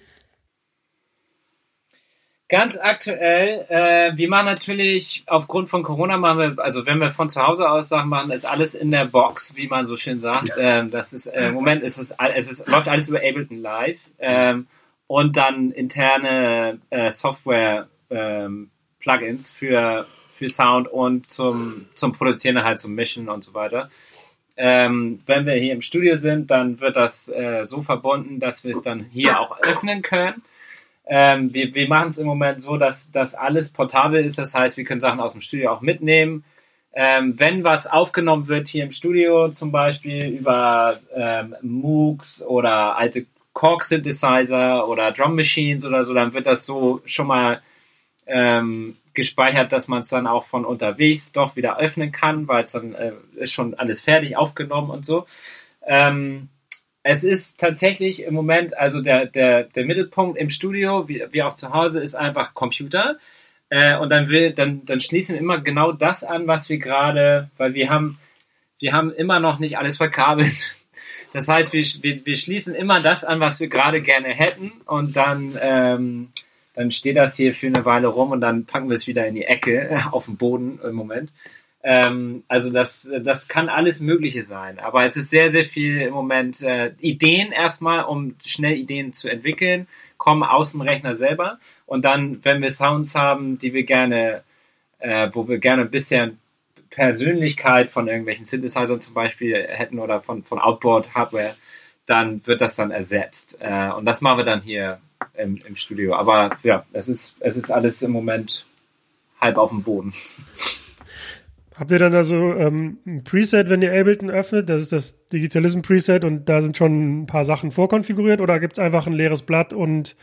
Ganz aktuell, äh, wir machen natürlich aufgrund von Corona machen wir, also wenn wir von zu Hause aus Sachen machen, ist alles in der Box, wie man so schön sagt. Ja. Ähm, das ist äh, im Moment ist es, es ist, läuft alles über Ableton Live ähm, und dann interne äh, Software ähm, Plugins für für Sound und zum zum Produzieren halt zum Mischen und so weiter. Ähm, wenn wir hier im Studio sind, dann wird das äh, so verbunden, dass wir es dann hier auch öffnen können. Ähm, wir wir machen es im Moment so, dass, dass alles portabel ist. Das heißt, wir können Sachen aus dem Studio auch mitnehmen. Ähm, wenn was aufgenommen wird hier im Studio, zum Beispiel über ähm, MOOCs oder alte Korg Synthesizer oder Drum Machines oder so, dann wird das so schon mal ähm, gespeichert, dass man es dann auch von unterwegs doch wieder öffnen kann, weil es dann äh, ist schon alles fertig aufgenommen und so. Ähm, es ist tatsächlich im Moment, also der, der, der Mittelpunkt im Studio, wie, wie auch zu Hause, ist einfach Computer. Äh, und dann will, dann, dann schließen wir immer genau das an, was wir gerade, weil wir haben, wir haben immer noch nicht alles verkabelt. <laughs> Das heißt, wir, wir, wir schließen immer das an, was wir gerade gerne hätten und dann, ähm, dann steht das hier für eine Weile rum und dann packen wir es wieder in die Ecke <laughs> auf den Boden im Moment. Ähm, also das, das kann alles Mögliche sein. Aber es ist sehr, sehr viel im Moment äh, Ideen erstmal, um schnell Ideen zu entwickeln, kommen aus dem Rechner selber. Und dann, wenn wir Sounds haben, die wir gerne, äh, wo wir gerne ein bisschen Persönlichkeit von irgendwelchen Synthesizern zum Beispiel hätten oder von, von Outboard-Hardware, dann wird das dann ersetzt. Äh, und das machen wir dann hier im, im Studio. Aber ja, es ist, es ist alles im Moment halb auf dem Boden. Habt ihr dann also ähm, ein Preset, wenn ihr Ableton öffnet? Das ist das Digitalism Preset und da sind schon ein paar Sachen vorkonfiguriert oder gibt es einfach ein leeres Blatt und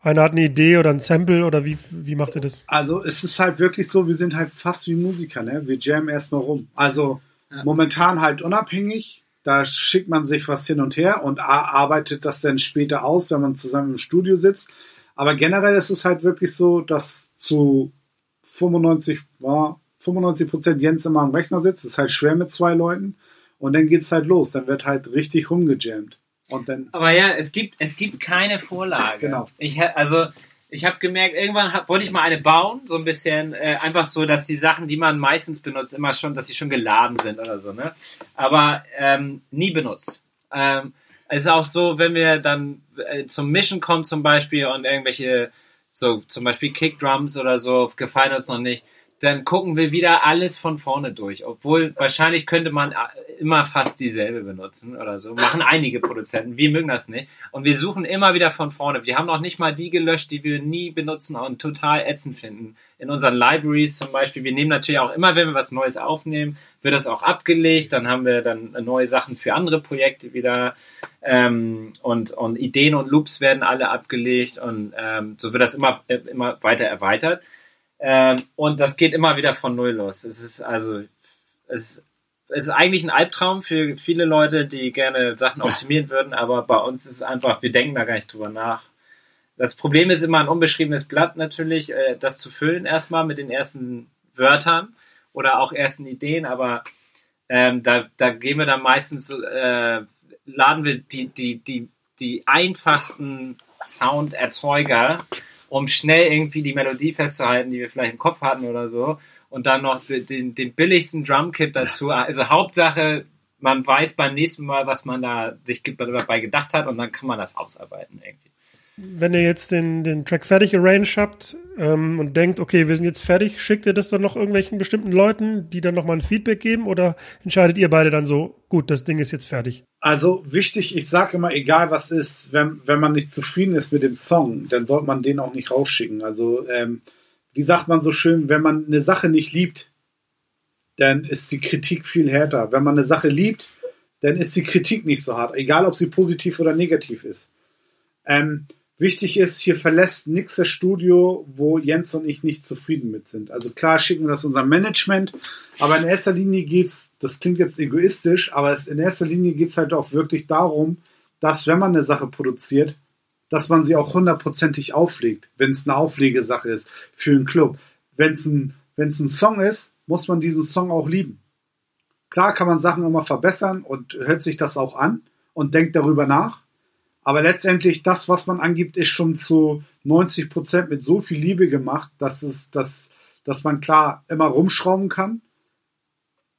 einer hat eine Idee oder ein Sample oder wie, wie macht ihr das? Also es ist halt wirklich so, wir sind halt fast wie Musiker, ne? Wir jammen erstmal rum. Also ja. momentan halt unabhängig. Da schickt man sich was hin und her und arbeitet das dann später aus, wenn man zusammen im Studio sitzt. Aber generell ist es halt wirklich so, dass zu 95 war 95% Jens immer am Rechner sitzt. ist halt schwer mit zwei Leuten. Und dann geht's halt los. Dann wird halt richtig rumgejammt. Und dann. Aber ja, es gibt, es gibt keine Vorlage. Genau. Ich, also, ich habe gemerkt, irgendwann hab, wollte ich mal eine bauen, so ein bisschen, äh, einfach so, dass die Sachen, die man meistens benutzt, immer schon, dass sie schon geladen sind oder so, ne? Aber ähm, nie benutzt. Ähm, es ist auch so, wenn wir dann äh, zum Mission kommen zum Beispiel und irgendwelche, so zum Beispiel Kickdrums oder so, gefallen uns noch nicht, dann gucken wir wieder alles von vorne durch. Obwohl wahrscheinlich könnte man äh, immer fast dieselbe benutzen oder so. Machen einige Produzenten. Wir mögen das nicht. Und wir suchen immer wieder von vorne. Wir haben noch nicht mal die gelöscht, die wir nie benutzen und total ätzend finden. In unseren Libraries zum Beispiel. Wir nehmen natürlich auch immer, wenn wir was Neues aufnehmen, wird das auch abgelegt. Dann haben wir dann neue Sachen für andere Projekte wieder. Ähm, und, und Ideen und Loops werden alle abgelegt. Und ähm, so wird das immer, immer weiter erweitert. Ähm, und das geht immer wieder von Null los. Es ist also, es, ist eigentlich ein Albtraum für viele Leute, die gerne Sachen optimieren würden, aber bei uns ist es einfach, wir denken da gar nicht drüber nach. Das Problem ist immer ein unbeschriebenes Blatt natürlich, äh, das zu füllen erstmal mit den ersten Wörtern oder auch ersten Ideen, aber ähm, da, da gehen wir dann meistens, äh, laden wir die, die, die, die einfachsten Sounderzeuger, um schnell irgendwie die Melodie festzuhalten, die wir vielleicht im Kopf hatten oder so. Und dann noch den, den, billigsten Drumkit dazu. Also Hauptsache, man weiß beim nächsten Mal, was man da sich dabei gedacht hat und dann kann man das ausarbeiten irgendwie. Wenn ihr jetzt den, den Track fertig arranged habt ähm, und denkt, okay, wir sind jetzt fertig, schickt ihr das dann noch irgendwelchen bestimmten Leuten, die dann nochmal ein Feedback geben oder entscheidet ihr beide dann so, gut, das Ding ist jetzt fertig? Also wichtig, ich sage immer, egal was ist, wenn, wenn man nicht zufrieden ist mit dem Song, dann sollte man den auch nicht rausschicken. Also ähm, wie sagt man so schön, wenn man eine Sache nicht liebt, dann ist die Kritik viel härter. Wenn man eine Sache liebt, dann ist die Kritik nicht so hart, egal ob sie positiv oder negativ ist. Ähm, Wichtig ist, hier verlässt nichts das Studio, wo Jens und ich nicht zufrieden mit sind. Also klar schicken wir das unserem Management, aber in erster Linie geht's, das klingt jetzt egoistisch, aber es, in erster Linie geht's halt auch wirklich darum, dass wenn man eine Sache produziert, dass man sie auch hundertprozentig auflegt, wenn es eine Auflegesache ist für einen Club. Wenn es ein, wenn's ein Song ist, muss man diesen Song auch lieben. Klar kann man Sachen immer verbessern und hört sich das auch an und denkt darüber nach. Aber letztendlich das, was man angibt, ist schon zu 90 Prozent mit so viel Liebe gemacht, dass es, dass, dass man klar immer rumschrauben kann.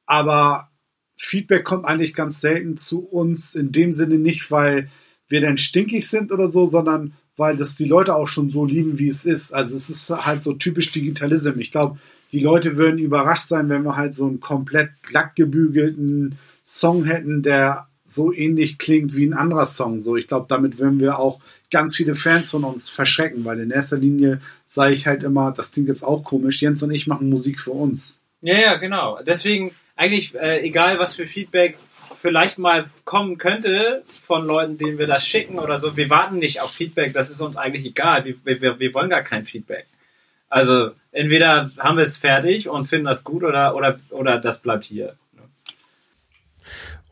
Aber Feedback kommt eigentlich ganz selten zu uns in dem Sinne nicht, weil wir dann stinkig sind oder so, sondern weil das die Leute auch schon so lieben, wie es ist. Also es ist halt so typisch Digitalism. Ich glaube, die Leute würden überrascht sein, wenn wir halt so einen komplett glattgebügelten Song hätten, der so ähnlich klingt wie ein anderer Song. So, ich glaube, damit würden wir auch ganz viele Fans von uns verschrecken, weil in erster Linie sage ich halt immer, das klingt jetzt auch komisch, Jens und ich machen Musik für uns. Ja, ja, genau. Deswegen eigentlich, äh, egal was für Feedback vielleicht mal kommen könnte von Leuten, denen wir das schicken oder so, wir warten nicht auf Feedback, das ist uns eigentlich egal. Wir, wir, wir wollen gar kein Feedback. Also entweder haben wir es fertig und finden das gut oder, oder, oder das bleibt hier.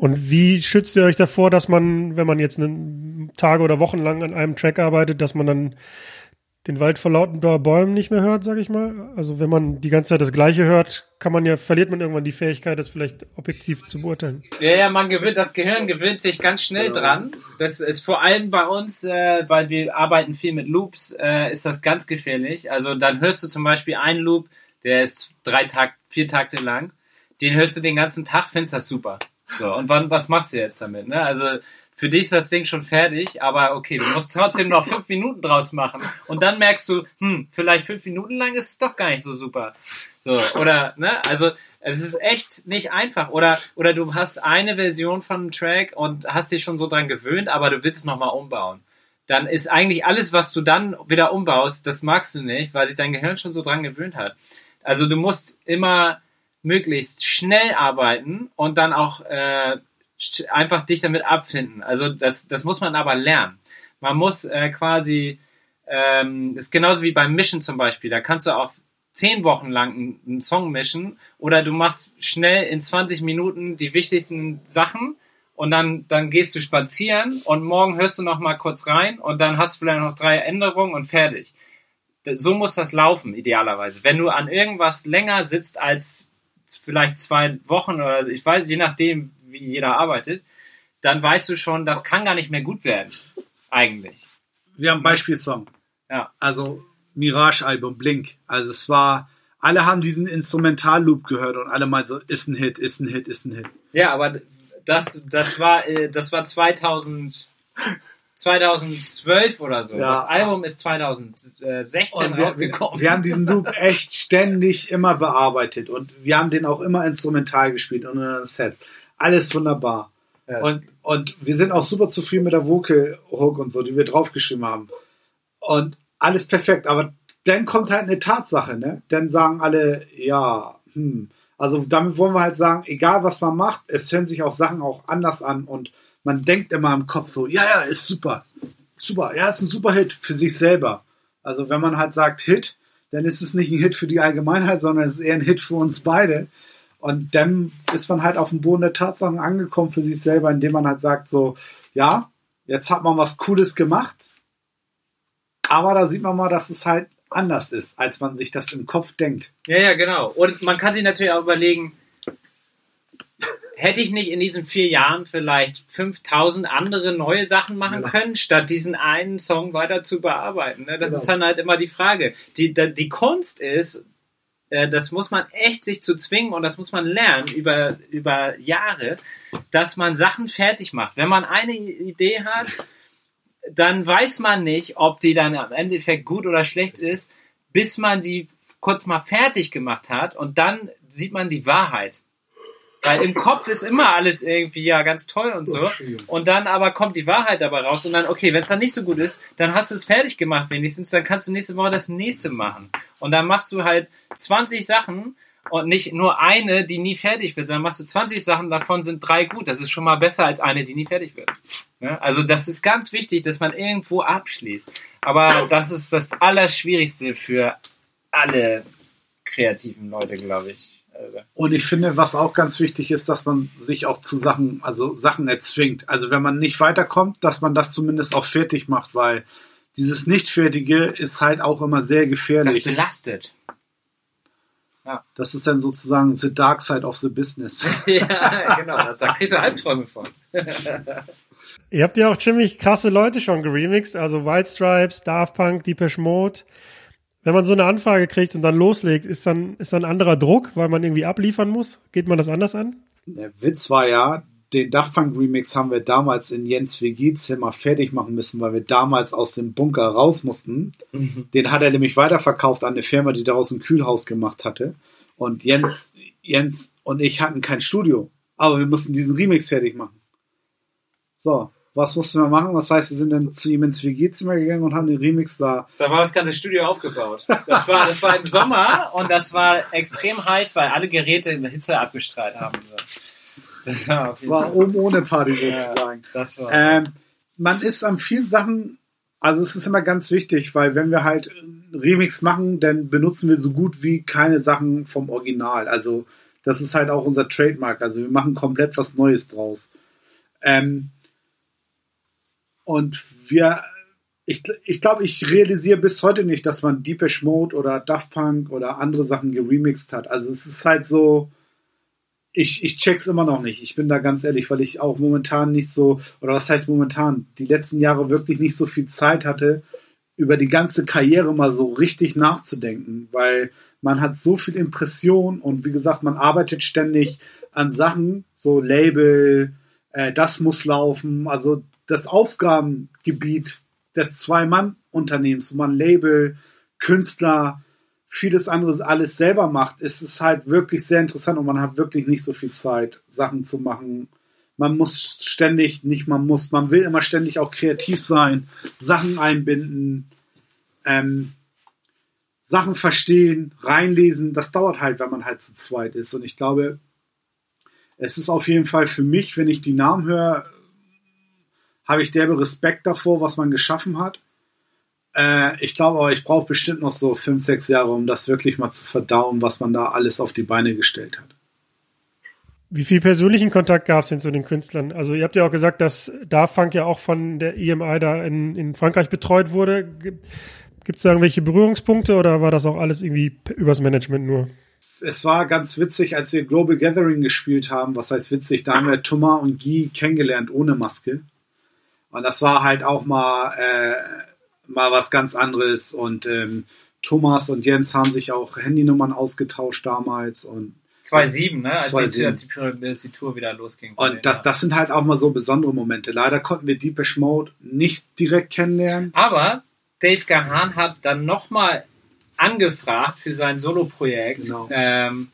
Und wie schützt ihr euch davor, dass man, wenn man jetzt einen Tage oder Wochen lang an einem Track arbeitet, dass man dann den Wald vor lauten Bäumen nicht mehr hört, sag ich mal? Also wenn man die ganze Zeit das Gleiche hört, kann man ja, verliert man irgendwann die Fähigkeit, das vielleicht objektiv zu beurteilen. Ja, ja, man gewöhnt, das Gehirn gewöhnt sich ganz schnell dran. Das ist vor allem bei uns, äh, weil wir arbeiten viel mit Loops, äh, ist das ganz gefährlich. Also dann hörst du zum Beispiel einen Loop, der ist drei Takt, vier Takte lang. Den hörst du den ganzen Tag, findest das super. So, und wann, was machst du jetzt damit? Ne? Also für dich ist das Ding schon fertig, aber okay, du musst trotzdem noch fünf Minuten draus machen. Und dann merkst du, hm, vielleicht fünf Minuten lang ist es doch gar nicht so super. So, oder, ne? Also es ist echt nicht einfach. Oder, oder du hast eine Version von einem Track und hast dich schon so dran gewöhnt, aber du willst es nochmal umbauen. Dann ist eigentlich alles, was du dann wieder umbaust, das magst du nicht, weil sich dein Gehirn schon so dran gewöhnt hat. Also du musst immer möglichst schnell arbeiten und dann auch äh, einfach dich damit abfinden. Also das, das muss man aber lernen. Man muss äh, quasi, ähm, das ist genauso wie beim Mischen zum Beispiel. Da kannst du auch zehn Wochen lang einen, einen Song mischen oder du machst schnell in 20 Minuten die wichtigsten Sachen und dann, dann gehst du spazieren und morgen hörst du noch mal kurz rein und dann hast du vielleicht noch drei Änderungen und fertig. So muss das laufen, idealerweise. Wenn du an irgendwas länger sitzt als vielleicht zwei Wochen oder ich weiß, je nachdem, wie jeder arbeitet, dann weißt du schon, das kann gar nicht mehr gut werden. Eigentlich. Wir haben Beispielsong. Ja. Also Mirage-Album, Blink. Also es war, alle haben diesen Instrumentalloop gehört und alle mal so, ist ein Hit, ist ein Hit, ist ein Hit. Ja, aber das, das war, äh, das war 2000, 2012 oder so. Ja. Das Album ist 2016 Und wir, rausgekommen. wir haben diesen Loop echt ständig immer bearbeitet und wir haben den auch immer instrumental gespielt und in den Sets. Alles wunderbar. Ja. Und, und wir sind auch super zufrieden mit der Vocal Hook und so, die wir draufgeschrieben haben. Und alles perfekt. Aber dann kommt halt eine Tatsache, ne? Dann sagen alle, ja, hm. Also damit wollen wir halt sagen, egal was man macht, es hören sich auch Sachen auch anders an und man denkt immer im Kopf so, ja, ja, ist super. Super, ja, ist ein super Hit für sich selber. Also wenn man halt sagt Hit, dann ist es nicht ein Hit für die Allgemeinheit, sondern es ist eher ein Hit für uns beide. Und dann ist man halt auf dem Boden der Tatsachen angekommen für sich selber, indem man halt sagt so, ja, jetzt hat man was Cooles gemacht, aber da sieht man mal, dass es halt anders ist, als man sich das im Kopf denkt. Ja, ja, genau. Und man kann sich natürlich auch überlegen, hätte ich nicht in diesen vier Jahren vielleicht 5000 andere neue Sachen machen Ja. können, statt diesen einen Song weiter zu bearbeiten? Ne? Das Genau. ist dann halt immer die Frage. Die, die Kunst ist, äh, das muss man echt sich zu zwingen und das muss man lernen über, über Jahre, dass man Sachen fertig macht. Wenn man eine Idee hat, dann weiß man nicht, ob die dann am Endeffekt gut oder schlecht ist, bis man die kurz mal fertig gemacht hat und dann sieht man die Wahrheit. Weil im Kopf ist immer alles irgendwie ja ganz toll und so. Und dann aber kommt die Wahrheit dabei raus und dann, okay, wenn es dann nicht so gut ist, dann hast du es fertig gemacht wenigstens, dann kannst du nächste Woche das nächste machen. Und dann machst du halt 20 Sachen und nicht nur eine, die nie fertig wird, sondern machst du 20 Sachen, davon sind drei gut. Das ist schon mal besser als eine, die nie fertig wird. Ne? Also das ist ganz wichtig, dass man irgendwo abschließt. Aber das ist das Allerschwierigste für alle kreativen Leute, glaube ich. Und ich finde, was auch ganz wichtig ist, dass man sich auch zu Sachen, also Sachen erzwingt. Also wenn man nicht weiterkommt, dass man das zumindest auch fertig macht, weil dieses Nichtfertige ist halt auch immer sehr das gefährlich. belastet. Das ist dann sozusagen the dark side of the business. <laughs> ja, genau. Das, da kriegst du Albträume von. Ihr habt ja auch ziemlich krasse Leute schon geremixed, also White Stripes, Daft Punk, Deepesh Mode. Wenn man so eine Anfrage kriegt und dann loslegt, ist dann, ist dann ein anderer Druck, weil man irgendwie abliefern muss? Geht man das anders an? Der Witz war ja, den Daft Punk Remix haben wir damals in Jens WG-Zimmer fertig machen müssen, weil wir damals aus dem Bunker raus mussten. Den hat er nämlich weiterverkauft an eine Firma, die daraus ein Kühlhaus gemacht hatte. Und Jens, Jens und ich hatten kein Studio. Aber wir mussten diesen Remix fertig machen. So, was mussten wir machen? Das heißt, wir sind dann zu ihm ins WG-Zimmer gegangen und haben den Remix da. Da war das ganze Studio aufgebaut. Das war, das war im Sommer und das war extrem heiß, weil alle Geräte Hitze abgestrahlt haben. Das war, Das war oben ohne Party Ja, sozusagen. das war. Ähm, man ist an vielen Sachen, also es ist immer ganz wichtig, weil wenn wir halt Remix machen, dann benutzen wir so gut wie keine Sachen vom Original. Also das ist halt auch unser Trademark. Also wir machen komplett was Neues draus. Ähm, und wir, ich, ich glaube, ich realisiere bis heute nicht, dass man Deepesh Mode oder Daft Punk oder andere Sachen geremixed hat. Also es ist halt so, ich, ich check's immer noch nicht. Ich bin da ganz ehrlich, weil ich auch momentan nicht so, oder was heißt momentan, die letzten Jahre wirklich nicht so viel Zeit hatte, über die ganze Karriere mal so richtig nachzudenken, weil man hat so viel Impression und wie gesagt, man arbeitet ständig an Sachen, so Label, äh, das muss laufen, also das Aufgabengebiet des Zwei-Mann-Unternehmens, wo man Label, Künstler, vieles anderes alles selber macht, ist es halt wirklich sehr interessant und man hat wirklich nicht so viel Zeit, Sachen zu machen. Man muss ständig, nicht man muss, man will immer ständig auch kreativ sein, Sachen einbinden, ähm, Sachen verstehen, reinlesen. Das dauert halt, wenn man halt zu zweit ist. Und ich glaube, es ist auf jeden Fall für mich, wenn ich die Namen höre, habe ich derbe Respekt davor, was man geschaffen hat. Äh, ich glaube aber, ich brauche bestimmt noch so fünf, sechs Jahre, um das wirklich mal zu verdauen, was man da alles auf die Beine gestellt hat. Wie viel persönlichen Kontakt gab es denn zu den Künstlern? Also ihr habt ja auch gesagt, dass Daft Punk ja auch von der EMI da in, in Frankreich betreut wurde. Gibt es da irgendwelche Berührungspunkte oder war das auch alles irgendwie übers Management nur? Es war ganz witzig, als wir Global Gathering gespielt haben. Was heißt witzig? Da haben wir Thomas und Guy kennengelernt ohne Maske. Und das war halt auch mal, äh, mal was ganz anderes. Und ähm, Thomas und Jens haben sich auch Handynummern ausgetauscht damals. Und 2-7, ne? Als, die, 2-7. als, die, als die Tour wieder losging. Und das, das sind halt auch mal so besondere Momente. Leider konnten wir Deepesh Mode nicht direkt kennenlernen. Aber Dave Gahan hat dann nochmal angefragt für sein Solo-Projekt. Genau. Ähm,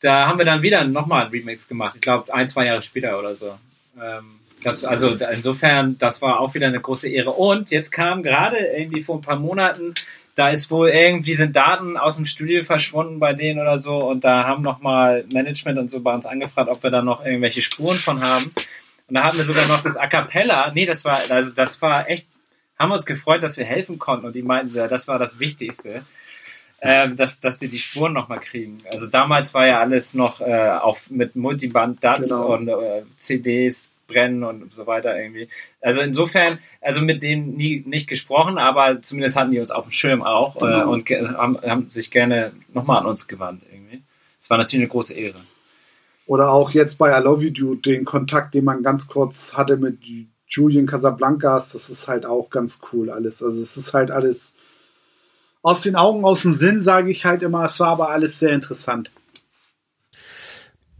da haben wir dann wieder nochmal ein Remix gemacht. Ich glaube, ein, zwei Jahre später oder so. Ähm, das, also insofern, das war auch wieder eine große Ehre. Und jetzt kam gerade irgendwie vor ein paar Monaten, da ist wohl irgendwie sind Daten aus dem Studio verschwunden bei denen oder so und da haben nochmal Management und so bei uns angefragt, ob wir da noch irgendwelche Spuren von haben. Und da hatten wir sogar noch das A Cappella. Nee, das war, also das war echt, haben wir uns gefreut, dass wir helfen konnten und die meinten, so, ja, das war das Wichtigste. ähm, dass, dass sie die Spuren nochmal kriegen. Also damals war ja alles noch äh, auf mit Multiband-DATs Genau. und äh, CDs brennen und so weiter irgendwie. Also insofern, also mit denen nie nicht gesprochen, aber zumindest hatten die uns auf dem Schirm auch äh, Genau. und haben, haben sich gerne nochmal an uns gewandt irgendwie. Es war natürlich eine große Ehre. Oder auch jetzt bei I Love You Dude, den Kontakt, den man ganz kurz hatte mit Julian Casablancas, das ist halt auch ganz cool alles. Also es ist halt alles aus den Augen, aus dem Sinn, sage ich halt immer. Es war aber alles sehr interessant.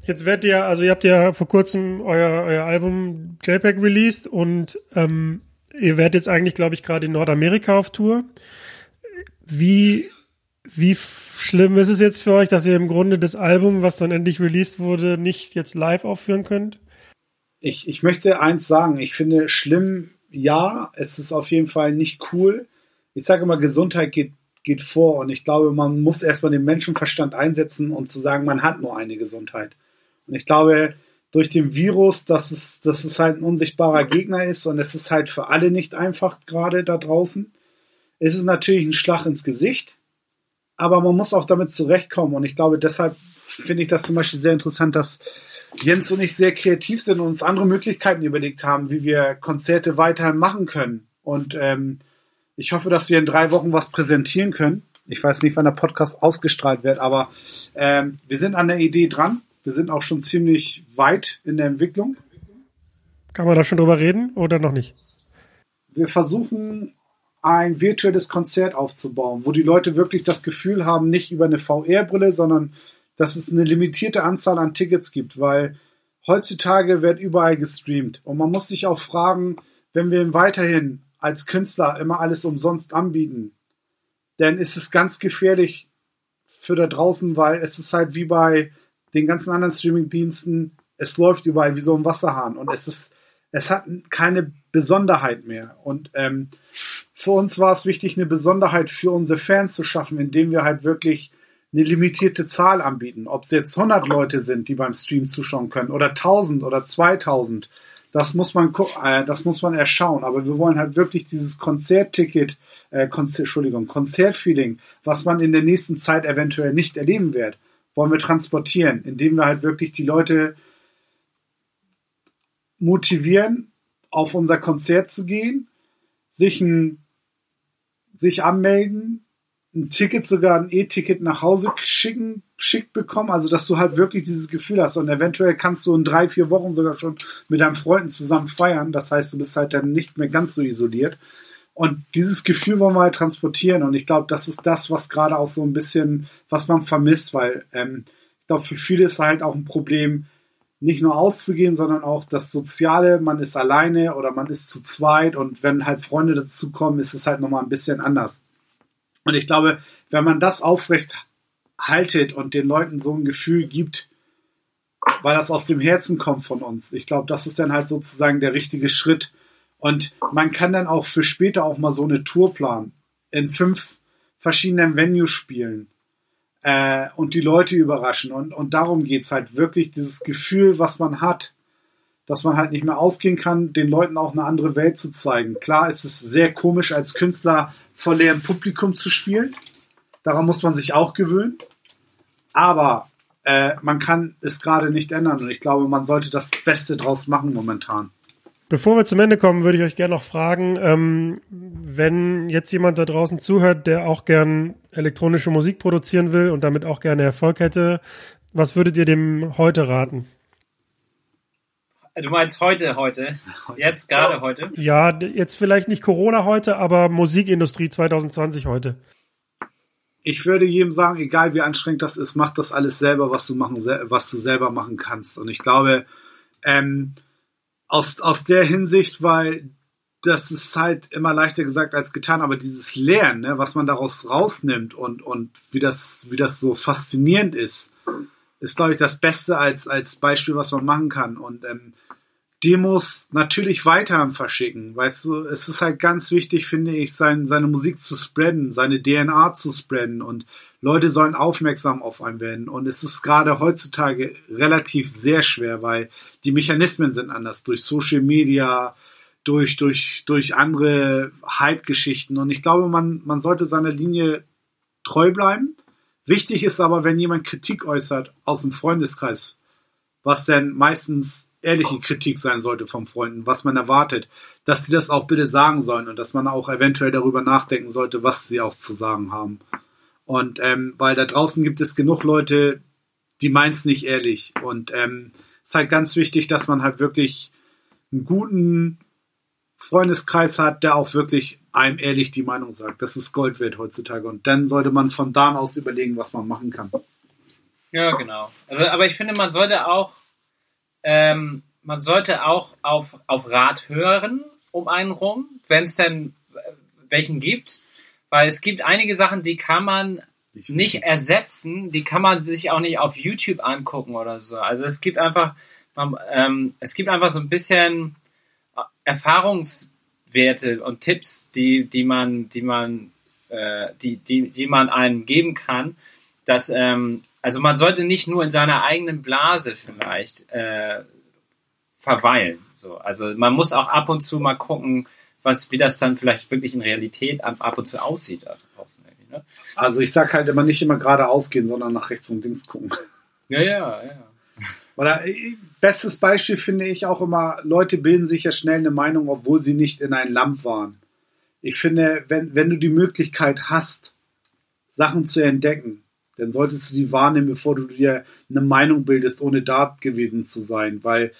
Jetzt werdet ihr, also ihr habt ja vor kurzem euer, euer Album JPEG released und ähm, ihr werdet jetzt eigentlich, glaube ich, gerade in Nordamerika auf Tour. Wie, wie schlimm ist es jetzt für euch, dass ihr im Grunde das Album, was dann endlich released wurde, nicht jetzt live aufführen könnt? Ich, ich möchte eins sagen, ich finde schlimm, ja, es ist auf jeden Fall nicht cool. Ich sage immer, Gesundheit geht, geht vor und ich glaube, man muss erstmal den Menschenverstand einsetzen und zu sagen, man hat nur eine Gesundheit. Und ich glaube, durch den Virus, dass es, dass es halt ein unsichtbarer Gegner ist und es ist halt für alle nicht einfach gerade da draußen. Es ist natürlich ein Schlag ins Gesicht, aber man muss auch damit zurechtkommen und ich glaube, deshalb finde ich das zum Beispiel sehr interessant, dass Jens und ich sehr kreativ sind und uns andere Möglichkeiten überlegt haben, wie wir Konzerte weiterhin machen können. Und ähm, ich hoffe, dass wir in drei Wochen was präsentieren können. Ich weiß nicht, wann der Podcast ausgestrahlt wird, aber ähm, wir sind an der Idee dran. Wir sind auch schon ziemlich weit in der Entwicklung. Kann man da schon drüber reden oder noch nicht? Wir versuchen ein virtuelles Konzert aufzubauen, wo die Leute wirklich das Gefühl haben, nicht über eine VR-Brille, sondern dass es eine limitierte Anzahl an Tickets gibt, weil heutzutage wird überall gestreamt. Und man muss sich auch fragen, wenn wir weiterhin als Künstler immer alles umsonst anbieten, dann ist es ganz gefährlich für da draußen, weil es ist halt wie bei den ganzen anderen Streaming-Diensten, es läuft überall wie so ein Wasserhahn und es ist, es hat keine Besonderheit mehr. Und ähm, für uns war es wichtig, eine Besonderheit für unsere Fans zu schaffen, indem wir halt wirklich eine limitierte Zahl anbieten. Ob es jetzt 100 Leute sind, die beim Stream zuschauen können, oder 1000 oder 2000, das muss man, äh, das muss man erschauen. Aber wir wollen halt wirklich dieses Konzertticket, äh, Konzer Entschuldigung, Konzertfeeling, was man in der nächsten Zeit eventuell nicht erleben wird, wollen wir transportieren, indem wir halt wirklich die Leute motivieren, auf unser Konzert zu gehen, sich ein, sich anmelden, ein Ticket, sogar ein E-Ticket nach Hause schicken, schickt bekommen, also dass du halt wirklich dieses Gefühl hast. Und eventuell kannst du in drei, vier Wochen sogar schon mit deinen Freunden zusammen feiern, das heißt, du bist halt dann nicht mehr ganz so isoliert und dieses Gefühl wollen wir halt transportieren und ich glaube, das ist das, was gerade auch so ein bisschen, was man vermisst, weil ähm, ich glaube, für viele ist halt auch ein Problem, nicht nur auszugehen, sondern auch das Soziale, man ist alleine oder man ist zu zweit und wenn halt Freunde dazukommen, ist es halt nochmal ein bisschen anders. Und ich glaube, wenn man das aufrecht haltet und den Leuten so ein Gefühl gibt, weil das aus dem Herzen kommt von uns, ich glaube, das ist dann halt sozusagen der richtige Schritt. Und man kann dann auch für später auch mal so eine Tour planen, in fünf verschiedenen Venues spielen äh, und die Leute überraschen. Und, und darum geht's halt wirklich, dieses Gefühl, was man hat, dass man halt nicht mehr ausgehen kann, den Leuten auch eine andere Welt zu zeigen. Klar ist es sehr komisch, als Künstler vor leerem Publikum zu spielen. Daran muss man sich auch gewöhnen. Aber äh, man kann es gerade nicht ändern. Und ich glaube, man sollte das Beste draus machen momentan. Bevor wir zum Ende kommen, würde ich euch gerne noch fragen, ähm, wenn jetzt jemand da draußen zuhört, der auch gern elektronische Musik produzieren will und damit auch gerne Erfolg hätte, was würdet ihr dem heute raten? Du meinst heute, heute? Jetzt gerade heute? Ja, jetzt vielleicht nicht Corona heute, aber Musikindustrie 2020 heute. Ich würde jedem sagen, egal wie anstrengend das ist, mach das alles selber, was du machen, was du selber machen kannst. Und ich glaube, ähm, aus, aus der Hinsicht, weil das ist halt immer leichter gesagt als getan, aber dieses Lernen, ne, was man daraus rausnimmt und, und wie das, wie das so faszinierend ist, ist, glaube ich, das Beste als, als Beispiel, was man machen kann. Und ähm, Demos natürlich weiter verschicken. Weißt du, es ist halt ganz wichtig, finde ich, sein, seine Musik zu spreaden, seine DNA zu spreaden und Leute sollen aufmerksam auf einen werden. Und es ist gerade heutzutage relativ sehr schwer, weil die Mechanismen sind anders. Durch Social Media, durch, durch, durch andere Hype-Geschichten. Und ich glaube, man, man sollte seine Linie treu bleiben. Wichtig ist aber, wenn jemand Kritik äußert aus dem Freundeskreis, was denn meistens ehrliche Kritik sein sollte vom Freunden, was man erwartet, dass sie das auch bitte sagen sollen und dass man auch eventuell darüber nachdenken sollte, was sie auch zu sagen haben. Und ähm, weil da draußen gibt es genug Leute, die meins nicht ehrlich. Und ähm, es ist halt ganz wichtig, dass man halt wirklich einen guten Freundeskreis hat, der auch wirklich einem ehrlich die Meinung sagt. Das ist Gold wert heutzutage. Und dann sollte man von da aus überlegen, was man machen kann. Ja, genau. Also, aber ich finde, man sollte auch, ähm, man sollte auch auf, auf Rat hören um einen rum, wenn es denn äh, welchen gibt. Weil es gibt einige Sachen, die kann man nicht ersetzen, die kann man sich auch nicht auf YouTube angucken oder so. Also es gibt einfach, man, ähm, es gibt einfach so ein bisschen Erfahrungswerte und Tipps, die, die man, die man, äh, die, die, die man einem geben kann, dass, ähm, also man sollte nicht nur in seiner eigenen Blase vielleicht äh, verweilen. So. Also man muss auch ab und zu mal gucken, was, wie das dann vielleicht wirklich in Realität ab, und zu aussieht. Ne? Also ich sag halt immer nicht immer geradeaus gehen, sondern nach rechts und links gucken. Ja, ja, ja. Oder äh, bestes Beispiel finde ich auch immer, Leute bilden sich ja schnell eine Meinung, obwohl sie nicht in ein Lamp waren. Ich finde, wenn, wenn du die Möglichkeit hast, Sachen zu entdecken, dann solltest du die wahrnehmen, bevor du dir eine Meinung bildest, ohne da gewesen zu sein. Weil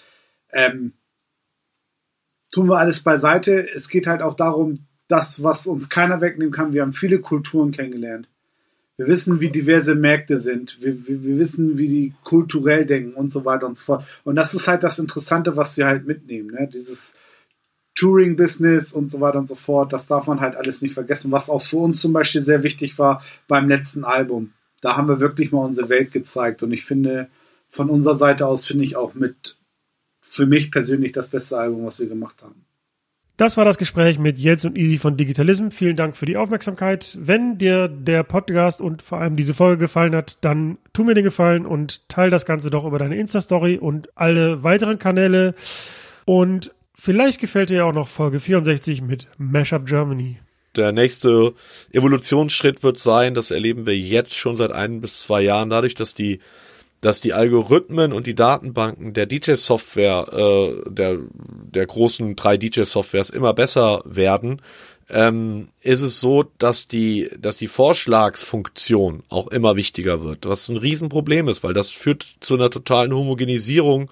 ähm, tun wir alles beiseite. Es geht halt auch darum, das, was uns keiner wegnehmen kann. Wir haben viele Kulturen kennengelernt. Wir wissen, wie diverse Märkte sind. Wir, wir, wir, wissen, wie die kulturell denken und so weiter und so fort. Und das ist halt das Interessante, was wir halt mitnehmen. Ne? Dieses Touring-Business und so weiter und so fort. Das darf man halt alles nicht vergessen. Was auch für uns zum Beispiel sehr wichtig war beim letzten Album. Da haben wir wirklich mal unsere Welt gezeigt. Und ich finde, von unserer Seite aus finde ich auch mit für mich persönlich das beste Album, was wir gemacht haben. Das war das Gespräch mit Jens und Easy von Digitalism. Vielen Dank für die Aufmerksamkeit. Wenn dir der Podcast und vor allem diese Folge gefallen hat, dann tu mir den Gefallen und teile das Ganze doch über deine Insta-Story und alle weiteren Kanäle. Und vielleicht gefällt dir auch noch Folge 64 mit Mashup Germany. Der nächste Evolutionsschritt wird sein, das erleben wir jetzt schon seit ein bis zwei Jahren, dadurch, dass die dass die Algorithmen und die Datenbanken der DJ-Software, äh, der, der großen drei DJ-Softwares immer besser werden, ähm, ist es so, dass die, dass die Vorschlagsfunktion auch immer wichtiger wird, was ein Riesenproblem ist, weil das führt zu einer totalen Homogenisierung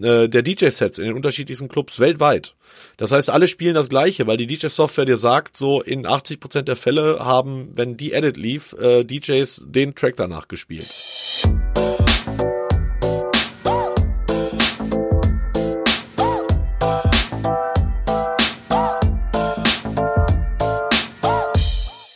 äh, der DJ-Sets in den unterschiedlichsten Clubs weltweit. Das heißt, alle spielen das Gleiche, weil die DJ-Software dir sagt, so in 80% der Fälle haben, wenn die Edit lief, äh, DJs den Track danach gespielt.